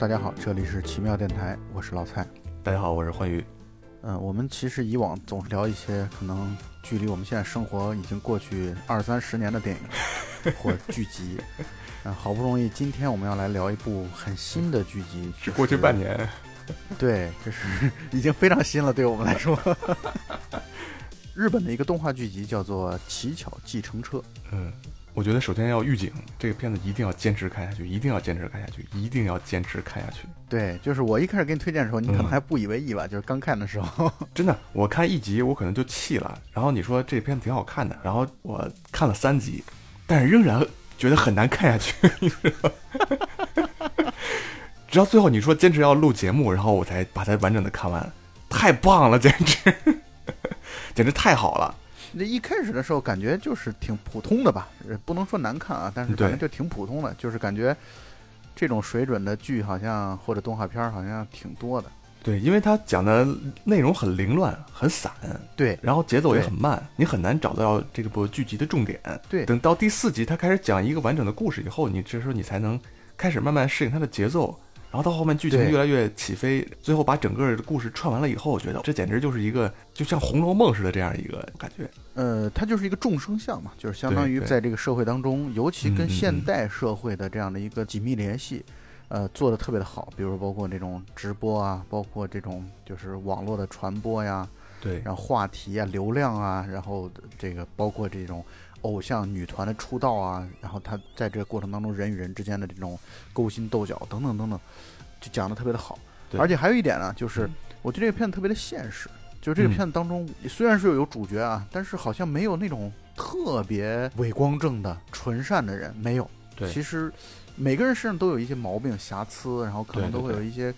大家好，这里是奇妙电台，我是老蔡。大家好，我是欢愉。嗯，我们其实以往总是聊一些可能距离我们现在生活已经过去二三十年的电影 或剧集。嗯，好不容易今天我们要来聊一部很新的剧集，是过去半年。对，这是已经非常新了，对我们来说。日本的一个动画剧集叫做《乞巧计程车》。嗯。我觉得首先要预警，这个片子一定要坚持看下去，一定要坚持看下去，一定要坚持看下去。对，就是我一开始给你推荐的时候，你可能还不以为意吧？就是刚看的时候，真的，我看一集我可能就气了。然后你说这片子挺好看的，然后我看了三集，但是仍然觉得很难看下去。直到最后你说坚持要录节目，然后我才把它完整的看完。太棒了，简直，简直太好了。那一开始的时候感觉就是挺普通的吧，不能说难看啊，但是反正就挺普通的，就是感觉这种水准的剧好像或者动画片好像挺多的。对，因为它讲的内容很凌乱、很散，对，然后节奏也很慢，你很难找到这个部剧集的重点。对，等到第四集它开始讲一个完整的故事以后，你这时候你才能开始慢慢适应它的节奏。然后到后面剧情越来越起飞，最后把整个的故事串完了以后，我觉得这简直就是一个就像《红楼梦》似的这样一个感觉。呃，它就是一个众生相嘛，就是相当于在这个社会当中，尤其跟现代社会的这样的一个紧密联系，呃，做的特别的好。比如包括这种直播啊，包括这种就是网络的传播呀，对，然后话题啊、流量啊，然后这个包括这种。偶像女团的出道啊，然后他在这个过程当中人与人之间的这种勾心斗角等等等等，就讲的特别的好。而且还有一点呢，就是我觉得这个片子特别的现实。就是这个片子当中，虽然是有主角啊，但是好像没有那种特别伟光正的纯善的人，没有。对，其实每个人身上都有一些毛病瑕疵，然后可能都会有一些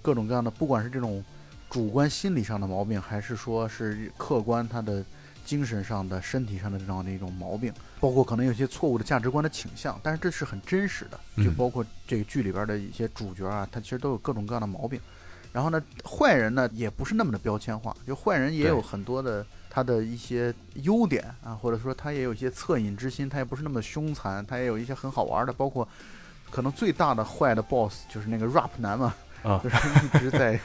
各种各样的，不管是这种主观心理上的毛病，还是说是客观他的。精神上的、身体上的这样的一种毛病，包括可能有些错误的价值观的倾向，但是这是很真实的。就包括这个剧里边的一些主角啊，他其实都有各种各样的毛病。然后呢，坏人呢也不是那么的标签化，就坏人也有很多的他的一些优点啊，或者说他也有一些恻隐之心，他也不是那么凶残，他也有一些很好玩的。包括可能最大的坏的 boss 就是那个 rap 男嘛，啊，就是一直在。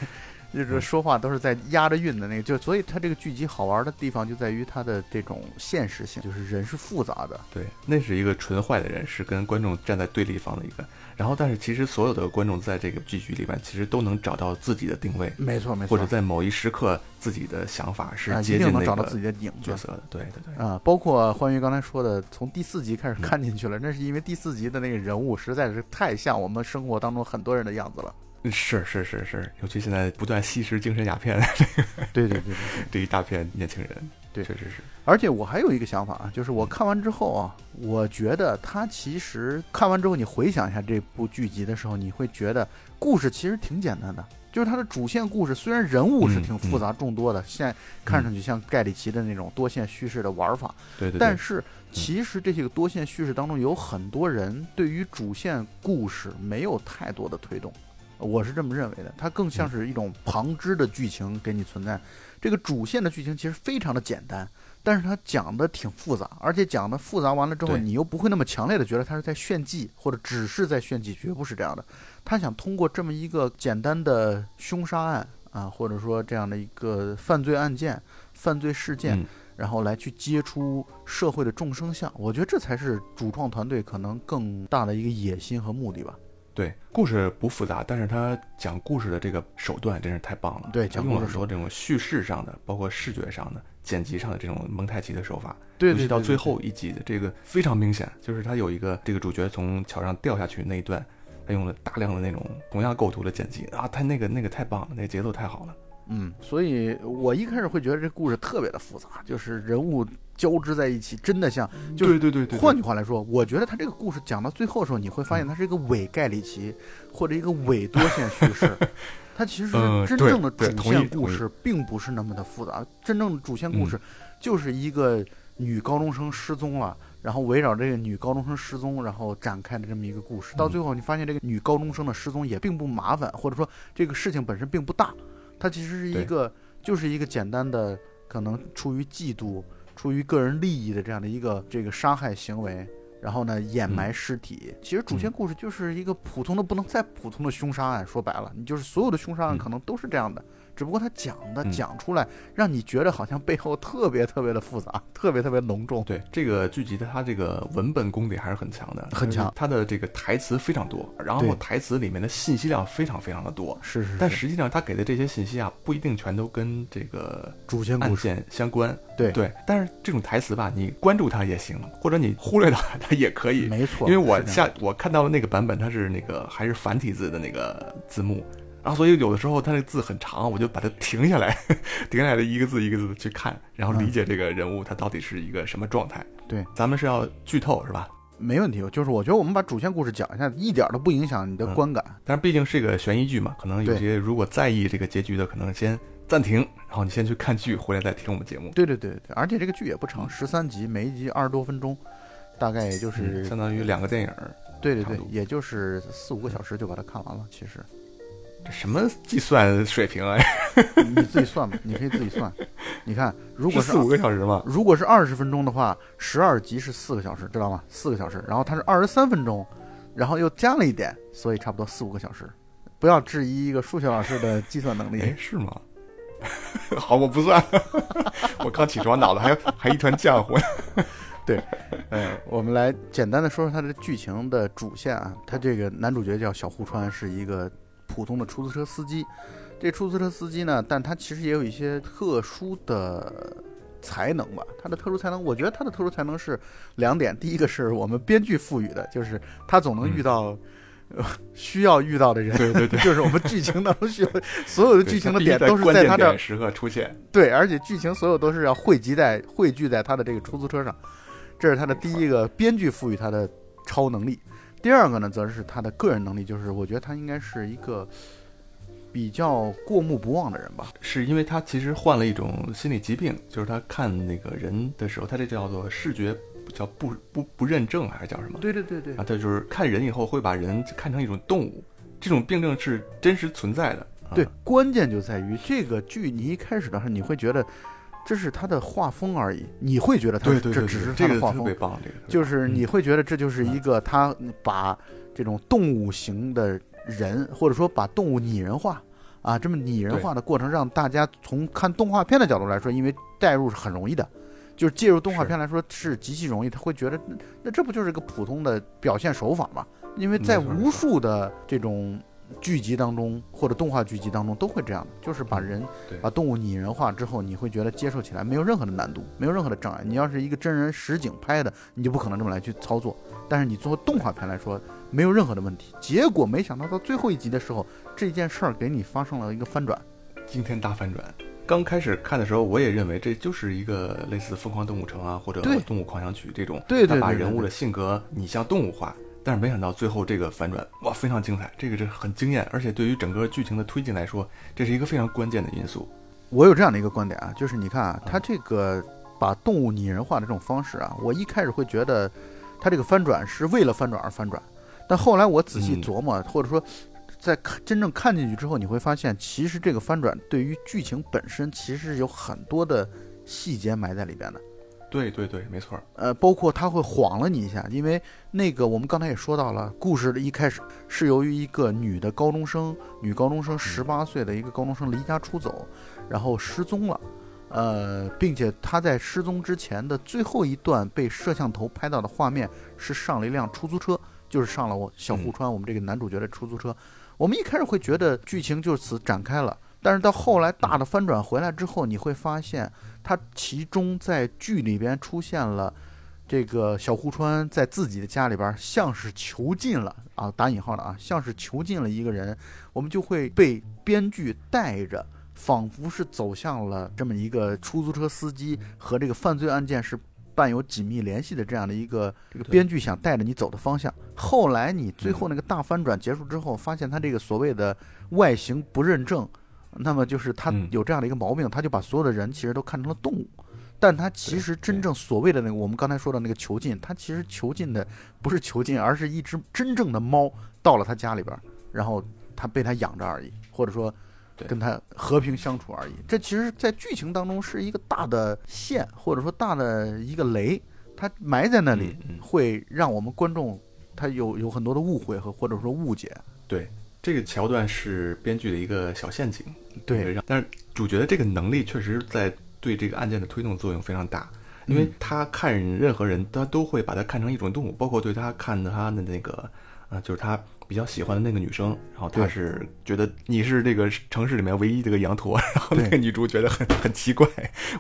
就是说话都是在押着韵的那个，就所以它这个剧集好玩的地方就在于它的这种现实性，就是人是复杂的。对，那是一个纯坏的人，是跟观众站在对立方的一个。然后，但是其实所有的观众在这个剧集里面，其实都能找到自己的定位，没错没错。或者在某一时刻，自己的想法是接近能找到自己的影角色的。对对对。啊，包括欢愉刚才说的，从第四集开始看进去了，那是因为第四集的那个人物实在是太像我们生活当中很多人的样子了。是是是是，尤其现在不断吸食精神鸦片，对对对对，这一大片年轻人，对，确实是。而且我还有一个想法啊，就是我看完之后啊，我觉得他其实看完之后，你回想一下这部剧集的时候，你会觉得故事其实挺简单的，就是它的主线故事虽然人物是挺复杂众多的，现在看上去像盖里奇的那种多线叙事的玩法，对对，但是其实这些个多线叙事当中有很多人对于主线故事没有太多的推动。我是这么认为的，它更像是一种旁支的剧情给你存在。这个主线的剧情其实非常的简单，但是它讲的挺复杂，而且讲的复杂完了之后，你又不会那么强烈的觉得它是在炫技，或者只是在炫技，绝不是这样的。他想通过这么一个简单的凶杀案啊，或者说这样的一个犯罪案件、犯罪事件，然后来去接出社会的众生相。我觉得这才是主创团队可能更大的一个野心和目的吧。对，故事不复杂，但是他讲故事的这个手段真是太棒了。对，讲用了很多这种叙事上的，包括视觉上的、剪辑上的这种蒙太奇的手法。对，尤其到最后一集的这个非常明显，就是他有一个这个主角从桥上掉下去那一段，他用了大量的那种同样构图的剪辑啊，他那个那个太棒了，那个节奏太好了。嗯，所以我一开始会觉得这故事特别的复杂，就是人物交织在一起，真的像，对对对对。换句话来说，我觉得他这个故事讲到最后的时候，你会发现它是一个伪盖里奇，或者一个伪多线叙事。它其实真正的主线故事并不是那么的复杂，真正的主线故事就是一个女高中生失踪了，然后围绕这个女高中生失踪，然后展开的这么一个故事。到最后，你发现这个女高中生的失踪也并不麻烦，或者说这个事情本身并不大。它其实是一个，就是一个简单的，可能出于嫉妒、出于个人利益的这样的一个这个伤害行为，然后呢掩埋尸体。其实主线故事就是一个普通的不能再普通的凶杀案，说白了，你就是所有的凶杀案嗯可能都是这样的。只不过他讲的嗯讲出来，让你觉得好像背后特别特别的复杂，特别特别隆重。对这个剧集的，它这个文本功底还是很强的，很强它的这个台词非常多，然后台词里面的信息量非常非常的多。是是是，但实际上，他给的这些信息啊，不一定全都跟这个主线故事，件相关。对对，但是这种台词吧，你关注它也行，或者你忽略它，它也可以。没错。因为我下我看到了那个版本，它是那个还是繁体字的那个字幕，然后所以有的时候它那个字很长，我就把它停下来，停下来的一个字一个字的去看，然后理解这个人物他到底是一个什么状态。对，咱们是要剧透是吧？没问题，就是我觉得我们把主线故事讲一下，一点都不影响你的嗯观感。但是毕竟是一个悬疑剧嘛，可能有些如果在意这个结局的，可能先暂停，然后你先去看剧，回来再听我们节目。对对对对，而且这个剧也不长，十三集，每一集二十多分钟，大概也就是、嗯相当于两个电影，对对对，也就是四五个小时就把它看完了。其实这什么计算水平啊？你自己算吧，你可以自己算。你看，如果是是四五个小时嘛？如果是二十分钟的话，十二集是四个小时，知道吗？四个小时，然后它是二十三分钟，然后又加了一点，所以差不多四五个小时。不要质疑一个数学老师的计算能哎力，。是吗？好，我不算。我刚起床，脑子还还一团浆糊。对呃，我们来简单的说说它的剧情的主线啊。他这个男主角叫小户川，是一个普通的出租车司机。这出租车司机呢，但他其实也有一些特殊的才能吧。他的特殊才能，我觉得他的特殊才能是两点。第一个是我们编剧赋予的，就是他总能遇到、呃 需要遇到的人。对对对，就是我们剧情当中需要所有的剧情的点都是在他这儿时刻出现。对，而且剧情所有都是要汇集在汇聚在他的这个出租车上，这是他的第一个编剧赋予他的超能力。第二个呢，则是他的个人能力，就是我觉得他应该是一个比较过目不忘的人吧。是因为他其实患了一种心理疾病，就是他看那个人的时候，他这叫做视觉叫不不不认证还是叫什么？对对对对啊，他就是看人以后会把人看成一种动物，这种病症是真实存在的。啊对，关键就在于这个剧，你一开始的时候你会觉得这是他的画风而已，你会觉得他对对对，这只是他的画风。特别，棒，这个就是你会觉得这就是一个他把这种动物型的人，或者说把动物拟人化啊，这么拟人化的过程，让大家从看动画片的角度来说，因为代入是很容易的，就是介入动画片来说是极其容易，他会觉得那那这不就是个普通的表现手法吗？因为在无数的这种剧集当中或者动画剧集当中都会这样的，就是把人把动物拟人化之后，你会觉得接受起来没有任何的难度，没有任何的障碍。你要是一个真人实景拍的，你就不可能这么来去操作。但是你做动画片来说，没有任何的问题。结果没想到到最后一集的时候，这件事儿给你发生了一个翻转。惊天大翻转。刚开始看的时候，我也认为这就是一个类似《疯狂动物城》啊，或者对《动物狂想曲》这种，对对对对他把人物的性格拟像动物化。但是没想到最后这个反转，哇，非常精彩，这个是很惊艳，而且对于整个剧情的推进来说，这是一个非常关键的因素。我有这样的一个观点啊，就是你看啊，他这个把动物拟人化的这种方式啊，我一开始会觉得他这个翻转是为了翻转而翻转，但后来我仔细嗯琢磨，或者说在看真正看进去之后，你会发现，其实这个翻转对于剧情本身其实有很多的细节埋在里边的。对对对，没错儿，呃，包括他会晃了你一下，因为那个我们刚才也说到了，故事的一开始是由于一个女的高中生，女高中生十八岁的一个高中生离家出走，然后失踪了，呃，并且她在失踪之前的最后一段被摄像头拍到的画面是上了一辆出租车，就是上了我小户川我们这个男主角的出租车。我们一开始会觉得剧情就此展开了，但是到后来大的翻转回来之后，你会发现。它其中在剧里边出现了这个小户川在自己的家里边像是囚禁了啊，打引号的啊，像是囚禁了一个人，我们就会被编剧带着，仿佛是走向了这么一个出租车司机和这个犯罪案件是伴有紧密联系的这样的一个这个编剧想带着你走的方向。后来你最后那个大翻转结束之后，发现他这个所谓的外形不认证。那么就是他嗯有这样的一个毛病，他就把所有的人其实都看成了动物，但他其实真正所谓的那个我们刚才说的那个囚禁，他其实囚禁的不是囚禁，而是一只真正的猫到了他家里边，然后他被他养着而已，或者说跟他和平相处而已。这其实，在剧情当中是一个大的线，或者说大的一个雷。它埋在那里，会让我们观众他有有很多的误会和或者说误解。对，这个桥段是编剧的一个小陷阱，对，让但是主角的这个能力确实在对这个案件的推动作用非常大，因为他看任何人，他都会把他看成一种动物，包括对他看他的那个，呃，就是他比较喜欢的那个女生，然后他对。是觉得你是这个城市里面唯一这个羊驼，然后那个女主觉得很很奇怪，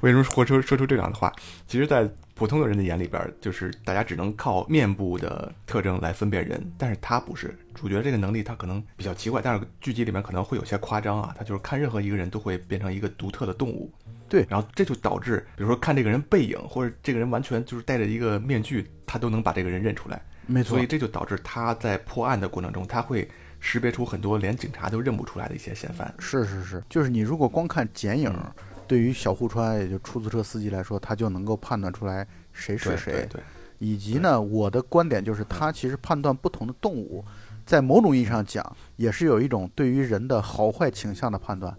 为什么说出说出这样的话？其实，在普通的人的眼里边，就是大家只能靠面部的特征来分辨人，但是她不是。主角这个能力，她可能比较奇怪，但是剧集里面可能会有些夸张啊，她就是看任何一个人都会变成一个独特的动物，对。然后这就导致，比如说看这个人背影，或者这个人完全就是戴着一个面具，他都能把这个人认出来，没错。所以，这就导致他在破案的过程中，他会识别出很多连警察都认不出来的一些嫌犯。是是是，就是你如果光看剪影，嗯。对于小户川也就出租车司机来说，他就能够判断出来谁是对谁。对对，以及呢，我的观点就是，他其实判断不同的动物，在某种意义上讲，也是有一种对于人的好坏倾向的判断。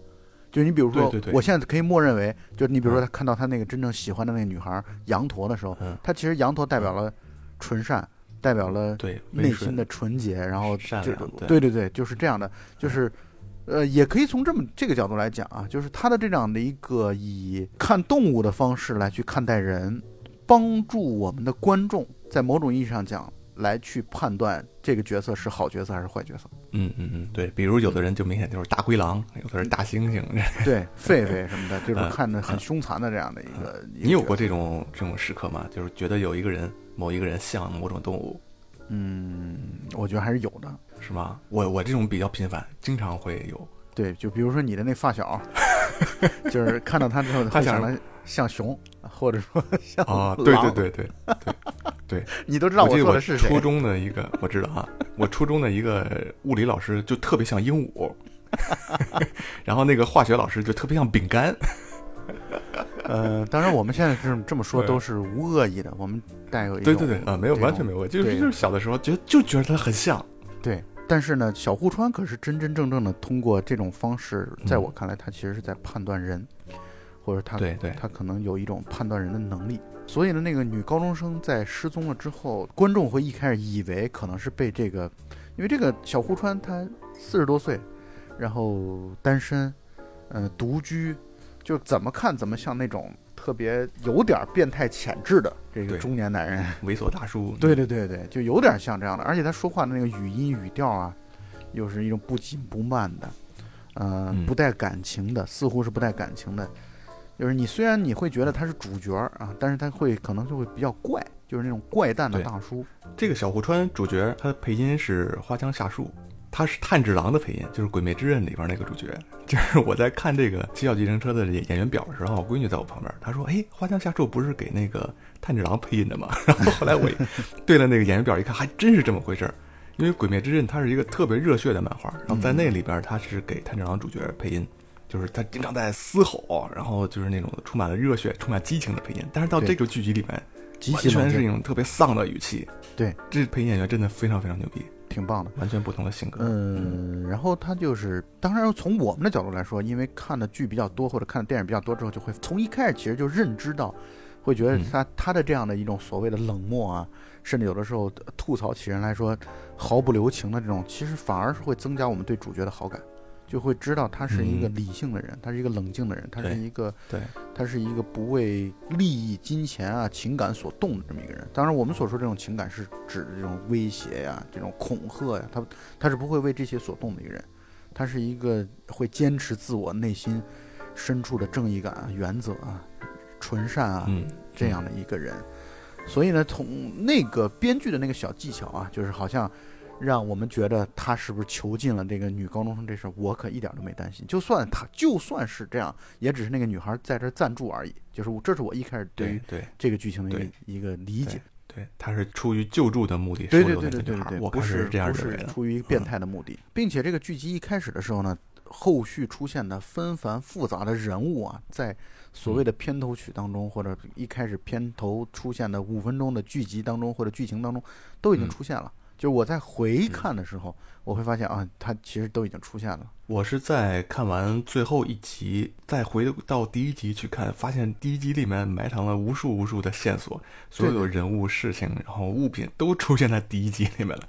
就你比如说，对对对。我现在可以默认为，就你比如说，他看到他那个真正喜欢的那个女孩羊驼的时候，嗯，他其实羊驼代表了纯善，代表了对，内心的纯洁，然后就善良对对对对，就是这样的，就是。呃，也可以从这么这个角度来讲啊，就是他的这样的一个以看动物的方式来去看待人，帮助我们的观众在某种意义上讲来去判断这个角色是好角色还是坏角色。嗯嗯嗯，对，比如有的人就明显就是大灰狼，有的人大猩猩，对，狒狒什么的，这种嗯看着很凶残的这样的一个，一个你有过这种这种时刻吗？就是觉得有一个人某一个人像某种动物，嗯，我觉得还是有的。是吗？我我这种比较频繁，经常会有。对，就比如说你的那发小，就是看到他之后他想会想的像熊，或者说像啊，对对对，对对对，你都知道我记得我说的是谁初。中的一个，我知道啊，我初中的一个物理老师就特别像鹦鹉，然后那个化学老师就特别像饼干。呃，当然我们现在这么这么说都是无恶意的，我们带有一种对对对啊，没有完全没有，就是就是小的时候觉得就觉得他很像。对。但是呢，小户川可是真真正正的通过这种方式，在嗯我看来，他其实是在判断人，或者他对对他可能有一种判断人的能力。所以呢，那个女高中生在失踪了之后，观众会一开始以为可能是被这个，因为这个小户川他四十多岁，然后单身，呃，独居，就怎么看怎么像那种特别有点变态潜质的这个中年男人。猥琐大叔，对对对对，就有点像这样的，而且他说话的那个语音语调啊，又是一种不紧不慢的，呃，嗯不带感情的，似乎是不带感情的。就是你虽然你会觉得他是主角儿啊，但是他会可能就会比较怪，就是那种怪诞的大叔。这个小户川主角，他的配音是花江夏树，他是炭治郎的配音，就是《鬼灭之刃》里边那个主角。就是我在看这个《七小计程车》的演员表的时候，我闺女在我旁边，她说：“哎，花江夏树不是给那个炭治郎配音的吗？” 然后后来我 对了那个演员表一看，还真是这么回事儿。因为《鬼灭之刃》它是一个特别热血的漫画，然后在那里边他是给炭治郎主角配音。就是他经常在嘶吼，然后就是那种充满了热血、充满激情的配音，但是到这个剧集里面，极完全是一种特别丧的语气。对，这配音演员真的非常非常牛逼，挺棒的。完全不同的性格。嗯，然后他就是，当然从我们的角度来说，因为看的剧比较多或者看的电影比较多之后，就会从一开始其实就认知到，会觉得嗯他、他的这样的一种所谓的冷漠啊，甚至有的时候吐槽起人来说毫不留情的这种，其实反而是会增加我们对主角的好感，就会知道他是一个嗯理性的人，他是一个冷静的人，他是一个对，他是一个不为利益、金钱啊、情感所动的这么一个人。当然，我们所说这种情感是指这种威胁呀、这种恐吓呀，他他是不会为这些所动的一个人。他是一个会坚持自我内心深处的正义感啊、原则啊、纯善啊嗯，这样的一个人。所以呢，从那个编剧的那个小技巧啊，就是好像让我们觉得他是不是囚禁了这个女高中生这事儿，我可一点都没担心。就算他就算是这样，也只是那个女孩在这儿暂住而已。就是我这是我一开始对于对对这个剧情的一个一个理解。对，他是出于救助的目的收对对留对对对我不是这样不。是出于变态的目的，并且这个剧集一开始的时候呢，后续出现的纷繁复杂的人物啊，在所谓的片头曲当中，或者一开始片头出现的五分钟的剧集当中或者剧情当中，都已经嗯出现了。就是我在回看的时候，我会发现啊，它其实都已经出现了。我是在看完最后一集，再回到第一集去看，发现第一集里面埋藏了无数无数的线索，所有人物、事情，然后物品都出现在第一集里面了。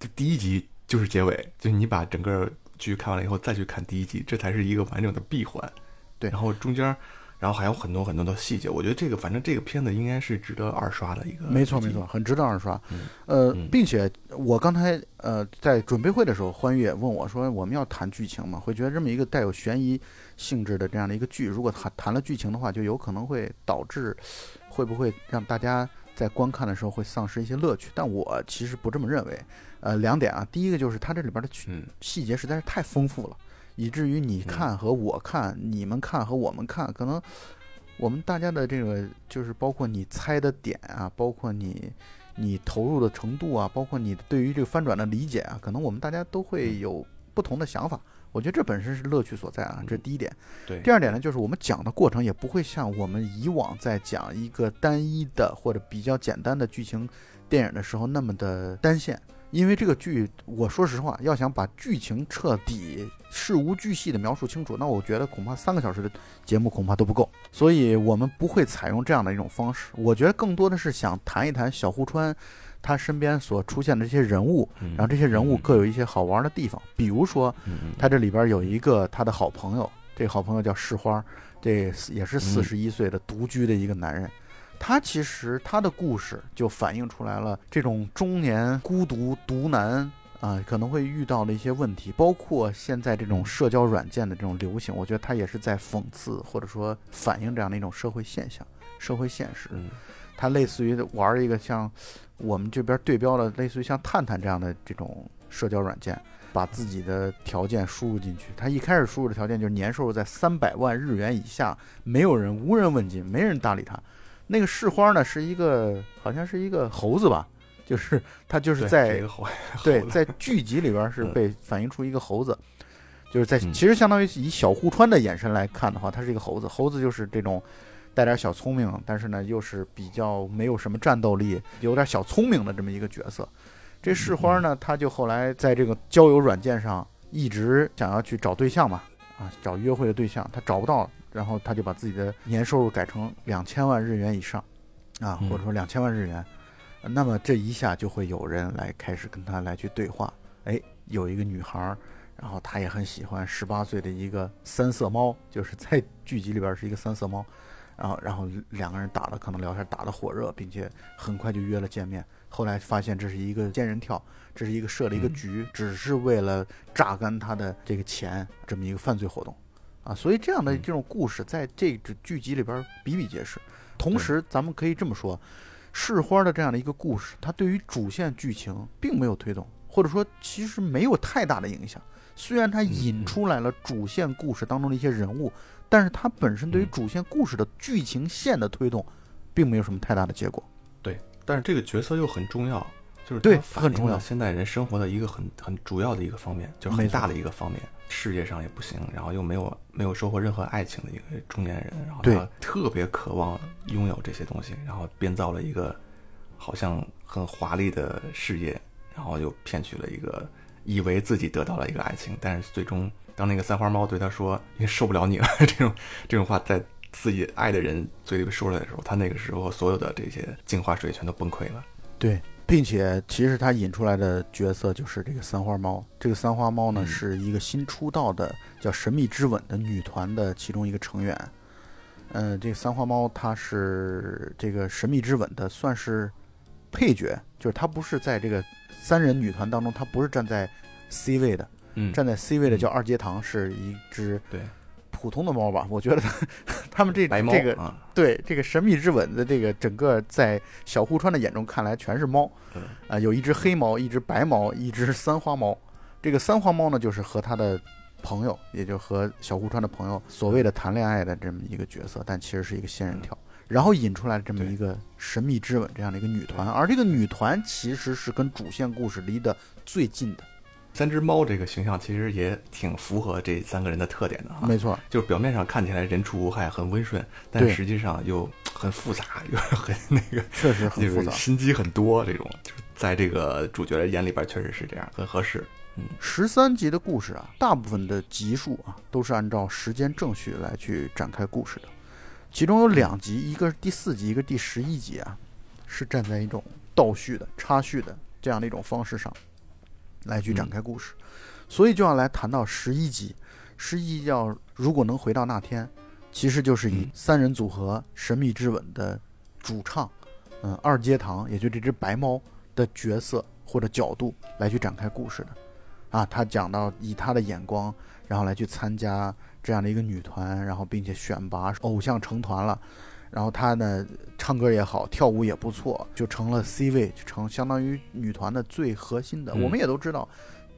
就第一集就是结尾，就是你把整个剧看完了以后再去看第一集，这才是一个完整的闭环。对，然后中间。然后还有很多很多的细节，我觉得这个反正这个片子应该是值得二刷的一个。没错没错，很值得二刷。呃，并且我刚才呃在准备会的时候，欢愉也问我说：“我们要谈剧情吗？会觉得这么一个带有悬疑性质的这样的一个剧，如果谈谈了剧情的话，就有可能会导致会不会让大家在观看的时候会丧失一些乐趣？但我其实不这么认为。呃，两点啊，第一个就是它这里边的细节实在是太丰富了。以至于你看和我看，你们看和我们看，可能我们大家的这个就是包括你猜的点啊，包括你你投入的程度啊，包括你对于这个翻转的理解啊，可能我们大家都会有不同的想法。我觉得这本身是乐趣所在啊，这是第一点。对。第二点呢，就是我们讲的过程也不会像我们以往在讲一个单一的或者比较简单的剧情电影的时候那么的单线。因为这个剧，我说实话，要想把剧情彻底事无巨细的描述清楚，那我觉得恐怕三个小时的节目恐怕都不够。所以我们不会采用这样的一种方式。我觉得更多的是想谈一谈小户川他身边所出现的这些人物，然后这些人物各有一些好玩的地方。比如说，他这里边有一个他的好朋友，这个好朋友叫市花，这也是四十一岁的独居的一个男人。他其实他的故事就反映出来了这种中年孤独独男啊可能会遇到的一些问题，包括现在这种社交软件的这种流行，我觉得他也是在讽刺或者说反映这样的一种社会现象、社会现实。他类似于玩一个像我们这边对标的类似于像探探这样的这种社交软件，把自己的条件输入进去。他一开始输入的条件就是年收入在三百万日元以下，没有人无人问津，没人搭理他。那个市花呢，是一个好像是一个猴子吧，就是他就是在 对在剧集里边是被反映出一个猴子，就是在其实相当于以小户川的眼神来看的话，他是一个猴子。猴子就是这种带点小聪明，但是呢又是比较没有什么战斗力，有点小聪明的这么一个角色。这市花呢，他就后来在这个交友软件上一直想要去找对象嘛，啊，找约会的对象，他找不到。然后他就把自己的年收入改成两千万日元以上，啊，或者说两千万日元，那么这一下就会有人来开始跟他来去对话。哎，有一个女孩，然后她也很喜欢十八岁的一个三色猫，就是在剧集里边是一个三色猫，然后然后两个人打的可能聊天打的火热，并且很快就约了见面。后来发现这是一个仙人跳，这是一个设了一个局，只是为了榨干他的这个钱，这么一个犯罪活动。啊，所以这样的这种故事在这个剧集里边比比皆是。同时，咱们可以这么说，市花的这样的一个故事，它对于主线剧情并没有推动，或者说其实没有太大的影响。虽然它引出来了主线故事当中的一些人物，但是它本身对于主线故事的剧情线的推动，并没有什么太大的结果。对，但是这个角色又很重要，就是对很重要，现代人生活的一个很很主要的一个方面，就是很大的一个方面。事业上也不行，然后又没有没有收获任何爱情的一个中年人，然后他特别渴望拥有这些东西，然后编造了一个好像很华丽的事业，然后又骗取了一个以为自己得到了一个爱情，但是最终当那个三花猫对他说“因为受不了你了” 这种这种话在自己爱的人嘴里说出来的时候，他那个时候所有的这些镜花水全都崩溃了。对。并且，其实他引出来的角色就是这个三花猫。这个三花猫呢，是一个新出道的叫神秘之吻的女团的其中一个成员。嗯，这个三花猫它是这个神秘之吻的算是配角，就是它不是在这个三人女团当中，它不是站在 C 位的。嗯，站在 C 位的叫二阶堂，是一只对。普通的猫吧，我觉得 他们这这个对这个神秘之吻的这个整个在小户川的眼中看来全是猫，啊，有一只黑猫，一只白猫，一只三花猫。这个三花猫呢，就是和他的朋友，也就和小户川的朋友所谓的谈恋爱的这么一个角色，但其实是一个仙人跳，然后引出来这么一个神秘之吻这样的一个女团，而这个女团其实是跟主线故事离得最近的。三只猫这个形象其实也挺符合这三个人的特点的哈，没错，就是表面上看起来人畜无害，很温顺，但实际上又很复杂，又很那个，确实很复杂，心机很多，这种就是在这个主角的眼里边确实是这样，很合适。嗯。十三集的故事啊，大部分的集数啊都是按照时间正序来去展开故事的，其中有两集，一个是第四集，一个第十一集啊，是站在一种倒叙的、插叙的这样的一种方式上来去展开故事，所以就要来谈到十一集。十一集叫如果能回到那天，其实就是以三人组合神秘之吻的主唱，嗯，二阶堂，也就这只白猫的角色或者角度来去展开故事的。啊，他讲到以他的眼光，然后来去参加这样的一个女团，然后并且选拔偶像成团了，然后她呢唱歌也好，跳舞也不错，就成了 C 位，就成相当于女团的最核心的。我们也都知道，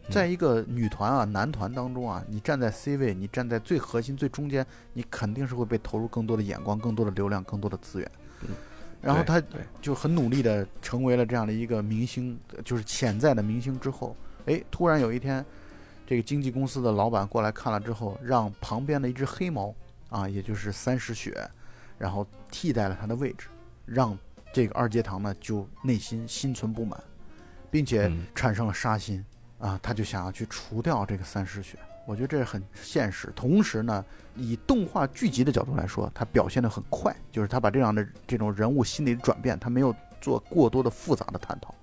在一个女团啊、男团当中啊，你站在 C 位，你站在最核心、最中间，你肯定是会被投入更多的眼光、更多的流量、更多的资源。然后他就很努力的成为了这样的一个明星，就是潜在的明星之后。哎，突然有一天，这个经纪公司的老板过来看了之后，让旁边的一只黑猫啊，也就是三十雪，然后替代了他的位置，让这个二阶堂呢就内心心存不满，并且产生了杀心啊，他就想要去除掉这个三石雪。我觉得这是很现实。同时呢，以动画剧集的角度来说，他表现的很快，就是他把这样的这种人物心理转变，他没有做过多的复杂的探讨。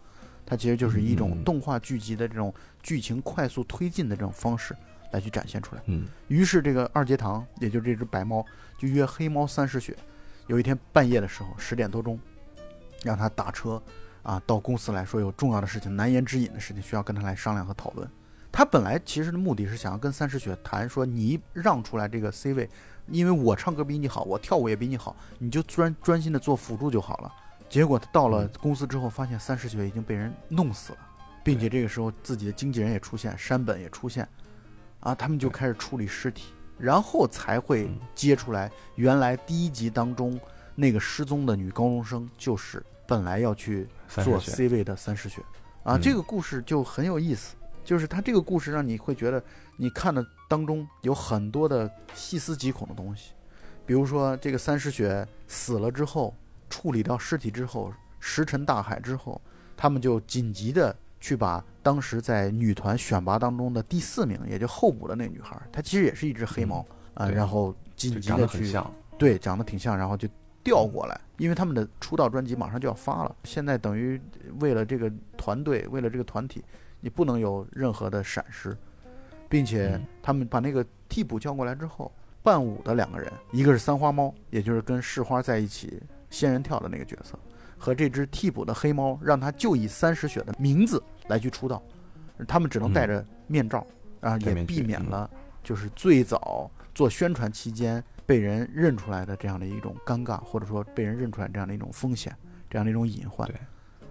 它其实就是一种动画剧集的这种剧情快速推进的这种方式来去展现出来。嗯，于是这个二阶堂，也就是这只白猫，就约黑猫三石雪，有一天半夜的时候，十点多钟，让他打车啊到公司来说有重要的事情、难言之隐的事情需要跟他来商量和讨论。他本来其实的目的是想要跟三十雪谈说，你让出来这个 C 位，因为我唱歌比你好，我跳舞也比你好，你就专专心的做辅助就好了。结果他到了公司之后，发现三十雪已经被人弄死了，并且这个时候自己的经纪人也出现，山本也出现，啊，他们就开始处理尸体，然后才会揭出来，原来第一集当中那个失踪的女高中生就是本来要去做 C 位的三石雪，啊，这个故事就很有意思，就是他这个故事让你会觉得你看的当中有很多的细思极恐的东西，比如说这个三石雪死了之后。处理掉尸体之后，石沉大海之后，他们就紧急的去把当时在女团选拔当中的第四名，也就候补的那女孩，她其实也是一只黑猫啊，然后紧急的去，对，长得挺像，然后就调过来，因为他们的出道专辑马上就要发了，现在等于为了这个团队，为了这个团体，你不能有任何的闪失，并且他们把那个替补叫过来之后，伴舞的两个人，一个是三花猫，也就是跟市花在一起。仙人跳的那个角色，和这只替补的黑猫，让他就以三十雪的名字来去出道，他们只能戴着面罩，啊，也避免了就是最早做宣传期间被人认出来的这样的一种尴尬，或者说被人认出来这样的一种风险，这样的一种隐患。对，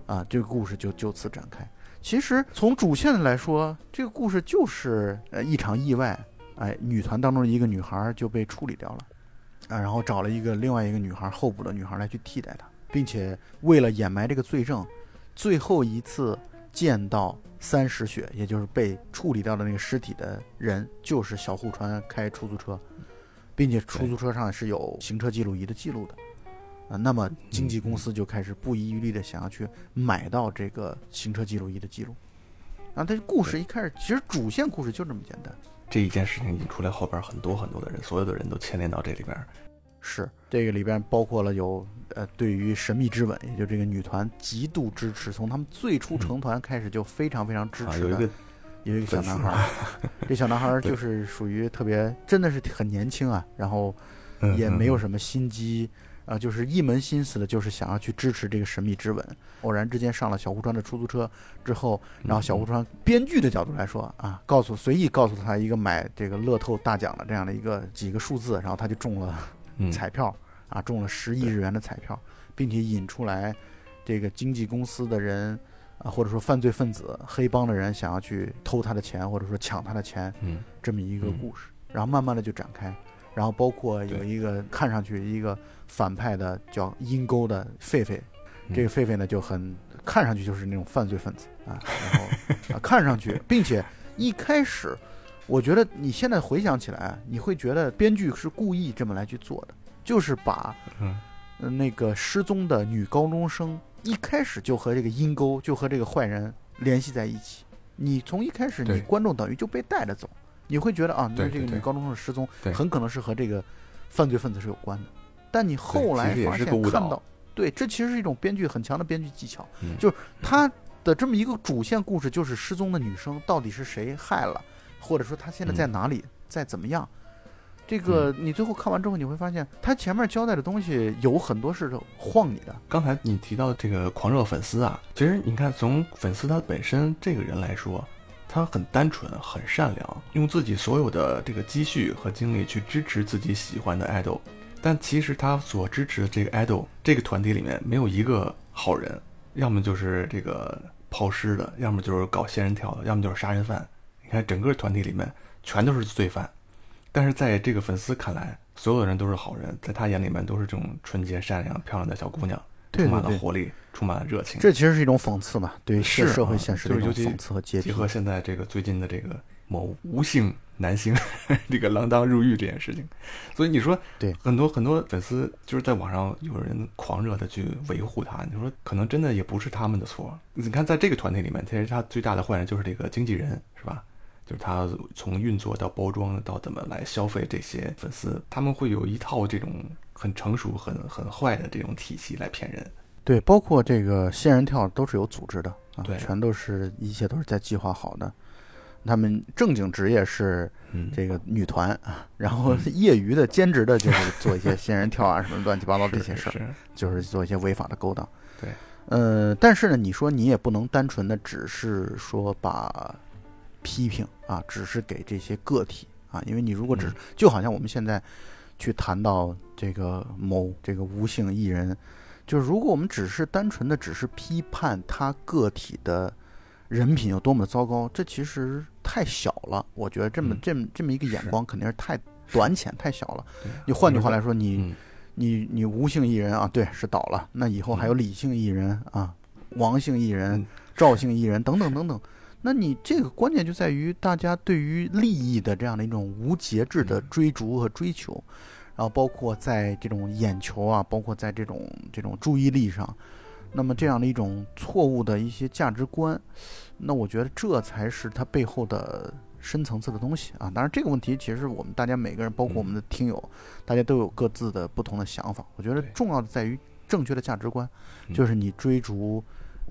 啊，这个故事就就此展开。其实从主线的来说，这个故事就是呃一场意外，哎，女团当中的一个女孩就被处理掉了。啊，然后找了一个另外一个女孩候补的女孩来去替代她，并且为了掩埋这个罪证，最后一次见到三石雪，也就是被处理掉的那个尸体的人，就是小户川开出租车，并且出租车上是有行车记录仪的记录的。啊，那么经纪公司就开始不遗余力的想要去买到这个行车记录仪的记录。啊，但是故事一开始其实主线故事就这么简单。这一件事情引出来，后边很多很多的人，所有的人都牵连到这里边。是这个里边包括了有呃，对于神秘之吻，也就这个女团极度支持，从他们最初成团开始就非常非常支持的。有一个有一个小男孩，这小男孩就是属于特别真的是很年轻啊，然后也没有什么心机。啊，就是一门心思的，就是想要去支持这个神秘之吻。偶然之间上了小户川的出租车之后，然后小户川编剧的角度来说啊，告诉随意告诉他一个买这个乐透大奖的这样的一个几个数字，然后他就中了彩票啊，中了十亿日元的彩票，并且引出来这个经纪公司的人啊，或者说犯罪分子、黑帮的人想要去偷他的钱，或者说抢他的钱，嗯，这么一个故事，然后慢慢的就展开。然后包括有一个看上去一个反派的叫阴沟的狒狒，这个狒狒呢就很看上去就是那种犯罪分子啊，然后啊看上去，并且一开始，我觉得你现在回想起来，你会觉得编剧是故意这么来去做的，就是把嗯。那个失踪的女高中生一开始就和这个阴沟，就和这个坏人联系在一起。你从一开始，你观众等于就被带着走，你会觉得啊，那这个女高中生的失踪很可能是和这个犯罪分子是有关的。但你后来发现看到，对，这其实是一种编剧很强的编剧技巧，嗯。就是他的这么一个主线故事，就是失踪的女生到底是谁害了，或者说他现在在嗯哪里，在怎么样。这个你最后看完之后，你会发现他前面交代的东西有很多是晃你的，刚才你提到这个狂热粉丝啊，其实你看从粉丝他本身这个人来说，他很单纯，很善良，用自己所有的这个积蓄和精力去支持自己喜欢的 idol，但其实他所支持的这个 idol 这个团体里面没有一个好人，要么就是这个抛尸的，要么就是搞仙人跳的，要么就是杀人犯。你看整个团体里面全都是罪犯，但是在这个粉丝看来，所有的人都是好人，在他眼里面都是这种纯洁、善良、漂亮的小姑娘，充满了活力，充满了热情。这其实是一种讽刺嘛，对于是社会啊现实的就是尤其一种讽刺和揭结。合现在这个最近的这个某无性男星 这个锒铛入狱这件事情，所以你说对很多很多粉丝就是在网上有人狂热的去维护他，你说可能真的也不是他们的错。你看在这个团体里面，其实他最大的坏人就是这个经纪人，是吧？就是他从运作到包装到怎么来消费这些粉丝，他们会有一套这种很成熟、很很坏的这种体系来骗人。对，包括这个仙人跳都是有组织的啊对，全都是一切都是在计划好的。他们正经职业是嗯，这个女团啊，然后 业余的兼职的就是做一些仙人跳啊什么乱七八糟这些事儿，就是做一些违法的勾当。对，呃，但是呢，你说你也不能单纯的只是说把批评啊，只是给这些个体啊，因为你如果只、嗯就好像我们现在去谈到这个某这个无姓艺人，就是如果我们只是单纯的只是批判他个体的人品有多么的糟糕，这其实太小了。我觉得这么嗯这么这么一个眼光肯定是太短浅太小了。你换句话来说，你嗯，你你吴姓艺人啊，对，是倒了。那以后还有李姓艺人啊，王姓艺人嗯、赵姓艺人等等等等。那你这个关键就在于大家对于利益的这样的一种无节制的追逐和追求，然后包括在这种眼球啊，包括在这种这种注意力上，那么这样的一种错误的一些价值观，那我觉得这才是它背后的深层次的东西啊。当然，这个问题其实我们大家每个人，包括我们的听友，大家都有各自的不同的想法。我觉得重要的在于正确的价值观，嗯就是你追逐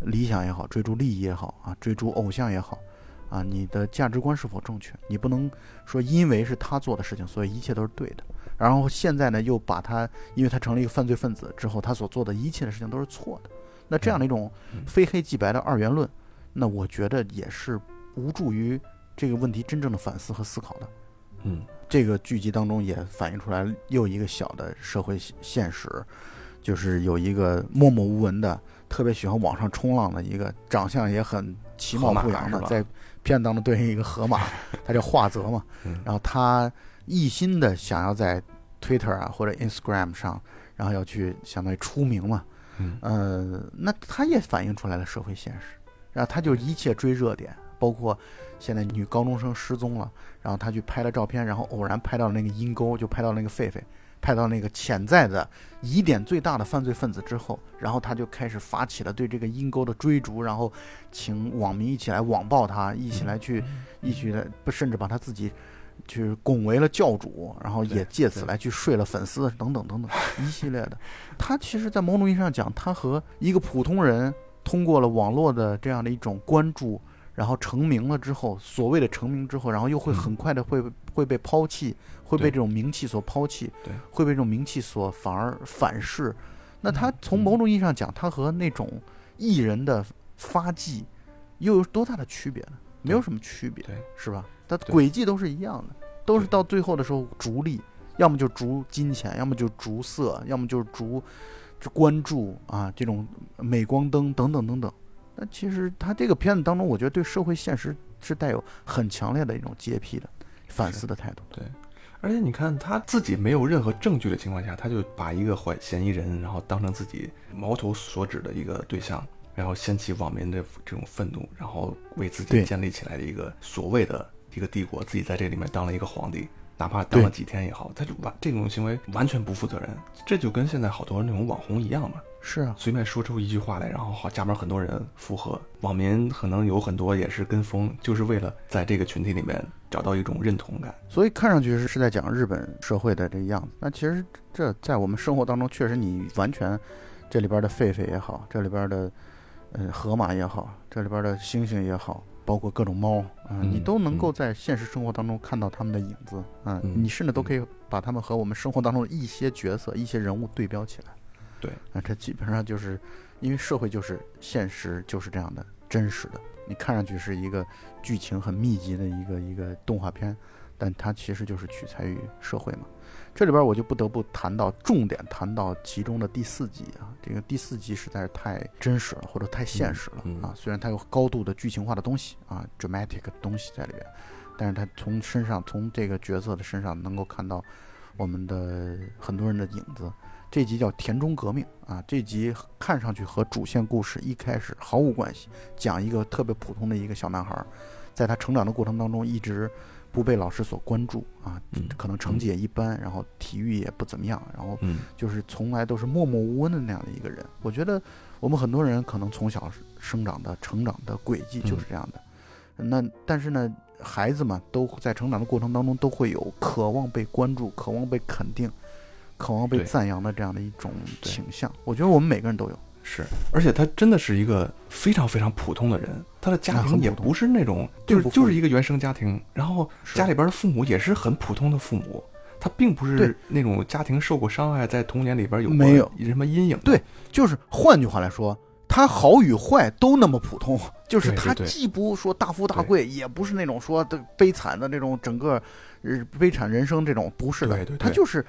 理想也好，追逐利益也好啊，追逐偶像也好。啊，你的价值观是否正确？你不能说因为是他做的事情，所以一切都是对的。然后现在呢，又把他，因为他成了一个犯罪分子之后，他所做的一切的事情都是错的。那这样的一种嗯非黑即白的二元论，那我觉得也是无助于这个问题真正的反思和思考的。嗯，这个剧集当中也反映出来又一个小的社会现现实，就是有一个默默无闻的、特别喜欢网上冲浪的一个长相也很其貌不扬的在片当中对应一个河马，他叫华泽嘛。嗯然后他一心的想要在 Twitter 啊或者 Instagram 上，然后要去相当于出名嘛。嗯呃，那他也反映出来了社会现实，然后他就一切追热点，包括现在女高中生失踪了，然后他去拍了照片，然后偶然拍到了那个阴沟，就拍到那个狒狒，拍到那个潜在的疑点最大的犯罪分子之后，然后他就开始发起了对这个阴沟的追逐，然后请网民一起来网暴他，一起来去，一起来不甚至把他自己。去拱为了教主，然后也借此来去睡了粉丝等等等等一系列的。他其实，在某种意义上讲，他和一个普通人通过了网络的这样的一种关注，然后成名了之后，所谓的成名之后，然后又会嗯很快的会会被抛弃，会被这种名气所抛弃对，会被这种名气所反而反噬。那他嗯从某种意义上讲，他和那种艺人的发迹又有多大的区别呢？没有什么区别，是吧？他轨迹都是一样的，都是到最后的时候逐利，要么就逐金钱，要么就逐色，要么就是逐关注啊，这种镁光灯等等等等。那其实他这个片子当中，我觉得对社会现实是带有很强烈的一种洁癖的反思的态度。对。而且你看他自己没有任何证据的情况下，他就把一个怀嫌疑人，然后当成自己矛头所指的一个对象，然后掀起网民的这种愤怒，然后为自己建立起来的一个所谓的一个帝国，自己在这里面当了一个皇帝。哪怕当了几天也好，他就完这种行为完全不负责任。这就跟现在好多那种网红一样嘛。是啊，随便说出一句话来，然后好下面很多人附和，网民可能有很多也是跟风，就是为了在这个群体里面找到一种认同感。所以看上去是是在讲日本社会的这个样子，那其实这在我们生活当中，确实你完全这里边的狒狒也好，这里边的呃河马也好，这里边的猩猩也好，包括各种猫啊、嗯你都能够在现实生活当中看到他们的影子啊、嗯你甚至都可以把他们和我们生活当中的一些角色、一些人物对标起来。对啊，这基本上就是因为社会就是现实就是这样的真实的。你看上去是一个剧情很密集的一个一个动画片，但它其实就是取材于社会嘛。这里边我就不得不谈到重点谈到其中的第四集啊，这个第四集实在是太真实了，或者太现实了、嗯嗯啊。虽然它有高度的剧情化的东西啊，dramatic 的东西在里边，但是它从身上从这个角色的身上能够看到我们的很多人的影子。这集叫《田中革命》啊，这集看上去和主线故事一开始毫无关系，讲一个特别普通的一个小男孩儿，在他成长的过程当中一直不被老师所关注啊，嗯可能成绩也一般，然后体育也不怎么样，然后嗯就是从来都是默默无闻的那样的一个人。我觉得我们很多人可能从小生长的成长的轨迹就是这样的。那但是呢，孩子们都在成长的过程当中都会有渴望被关注、渴望被肯定、渴望被赞扬的这样的一种倾向。我觉得我们每个人都有。是，而且他真的是一个非常非常普通的人，他的家庭也不是那种，就是就是一个原生家庭，然后家里边的父母也是很普通的父母，他并不是那种家庭受过伤害，在童年里边有没有什么阴影，对就是换句话来说，他好与坏都那么普通，就是他既不说大富大贵，也不是那种说的悲惨的那种整个呃悲惨人生这种，不是的，对对对。他就是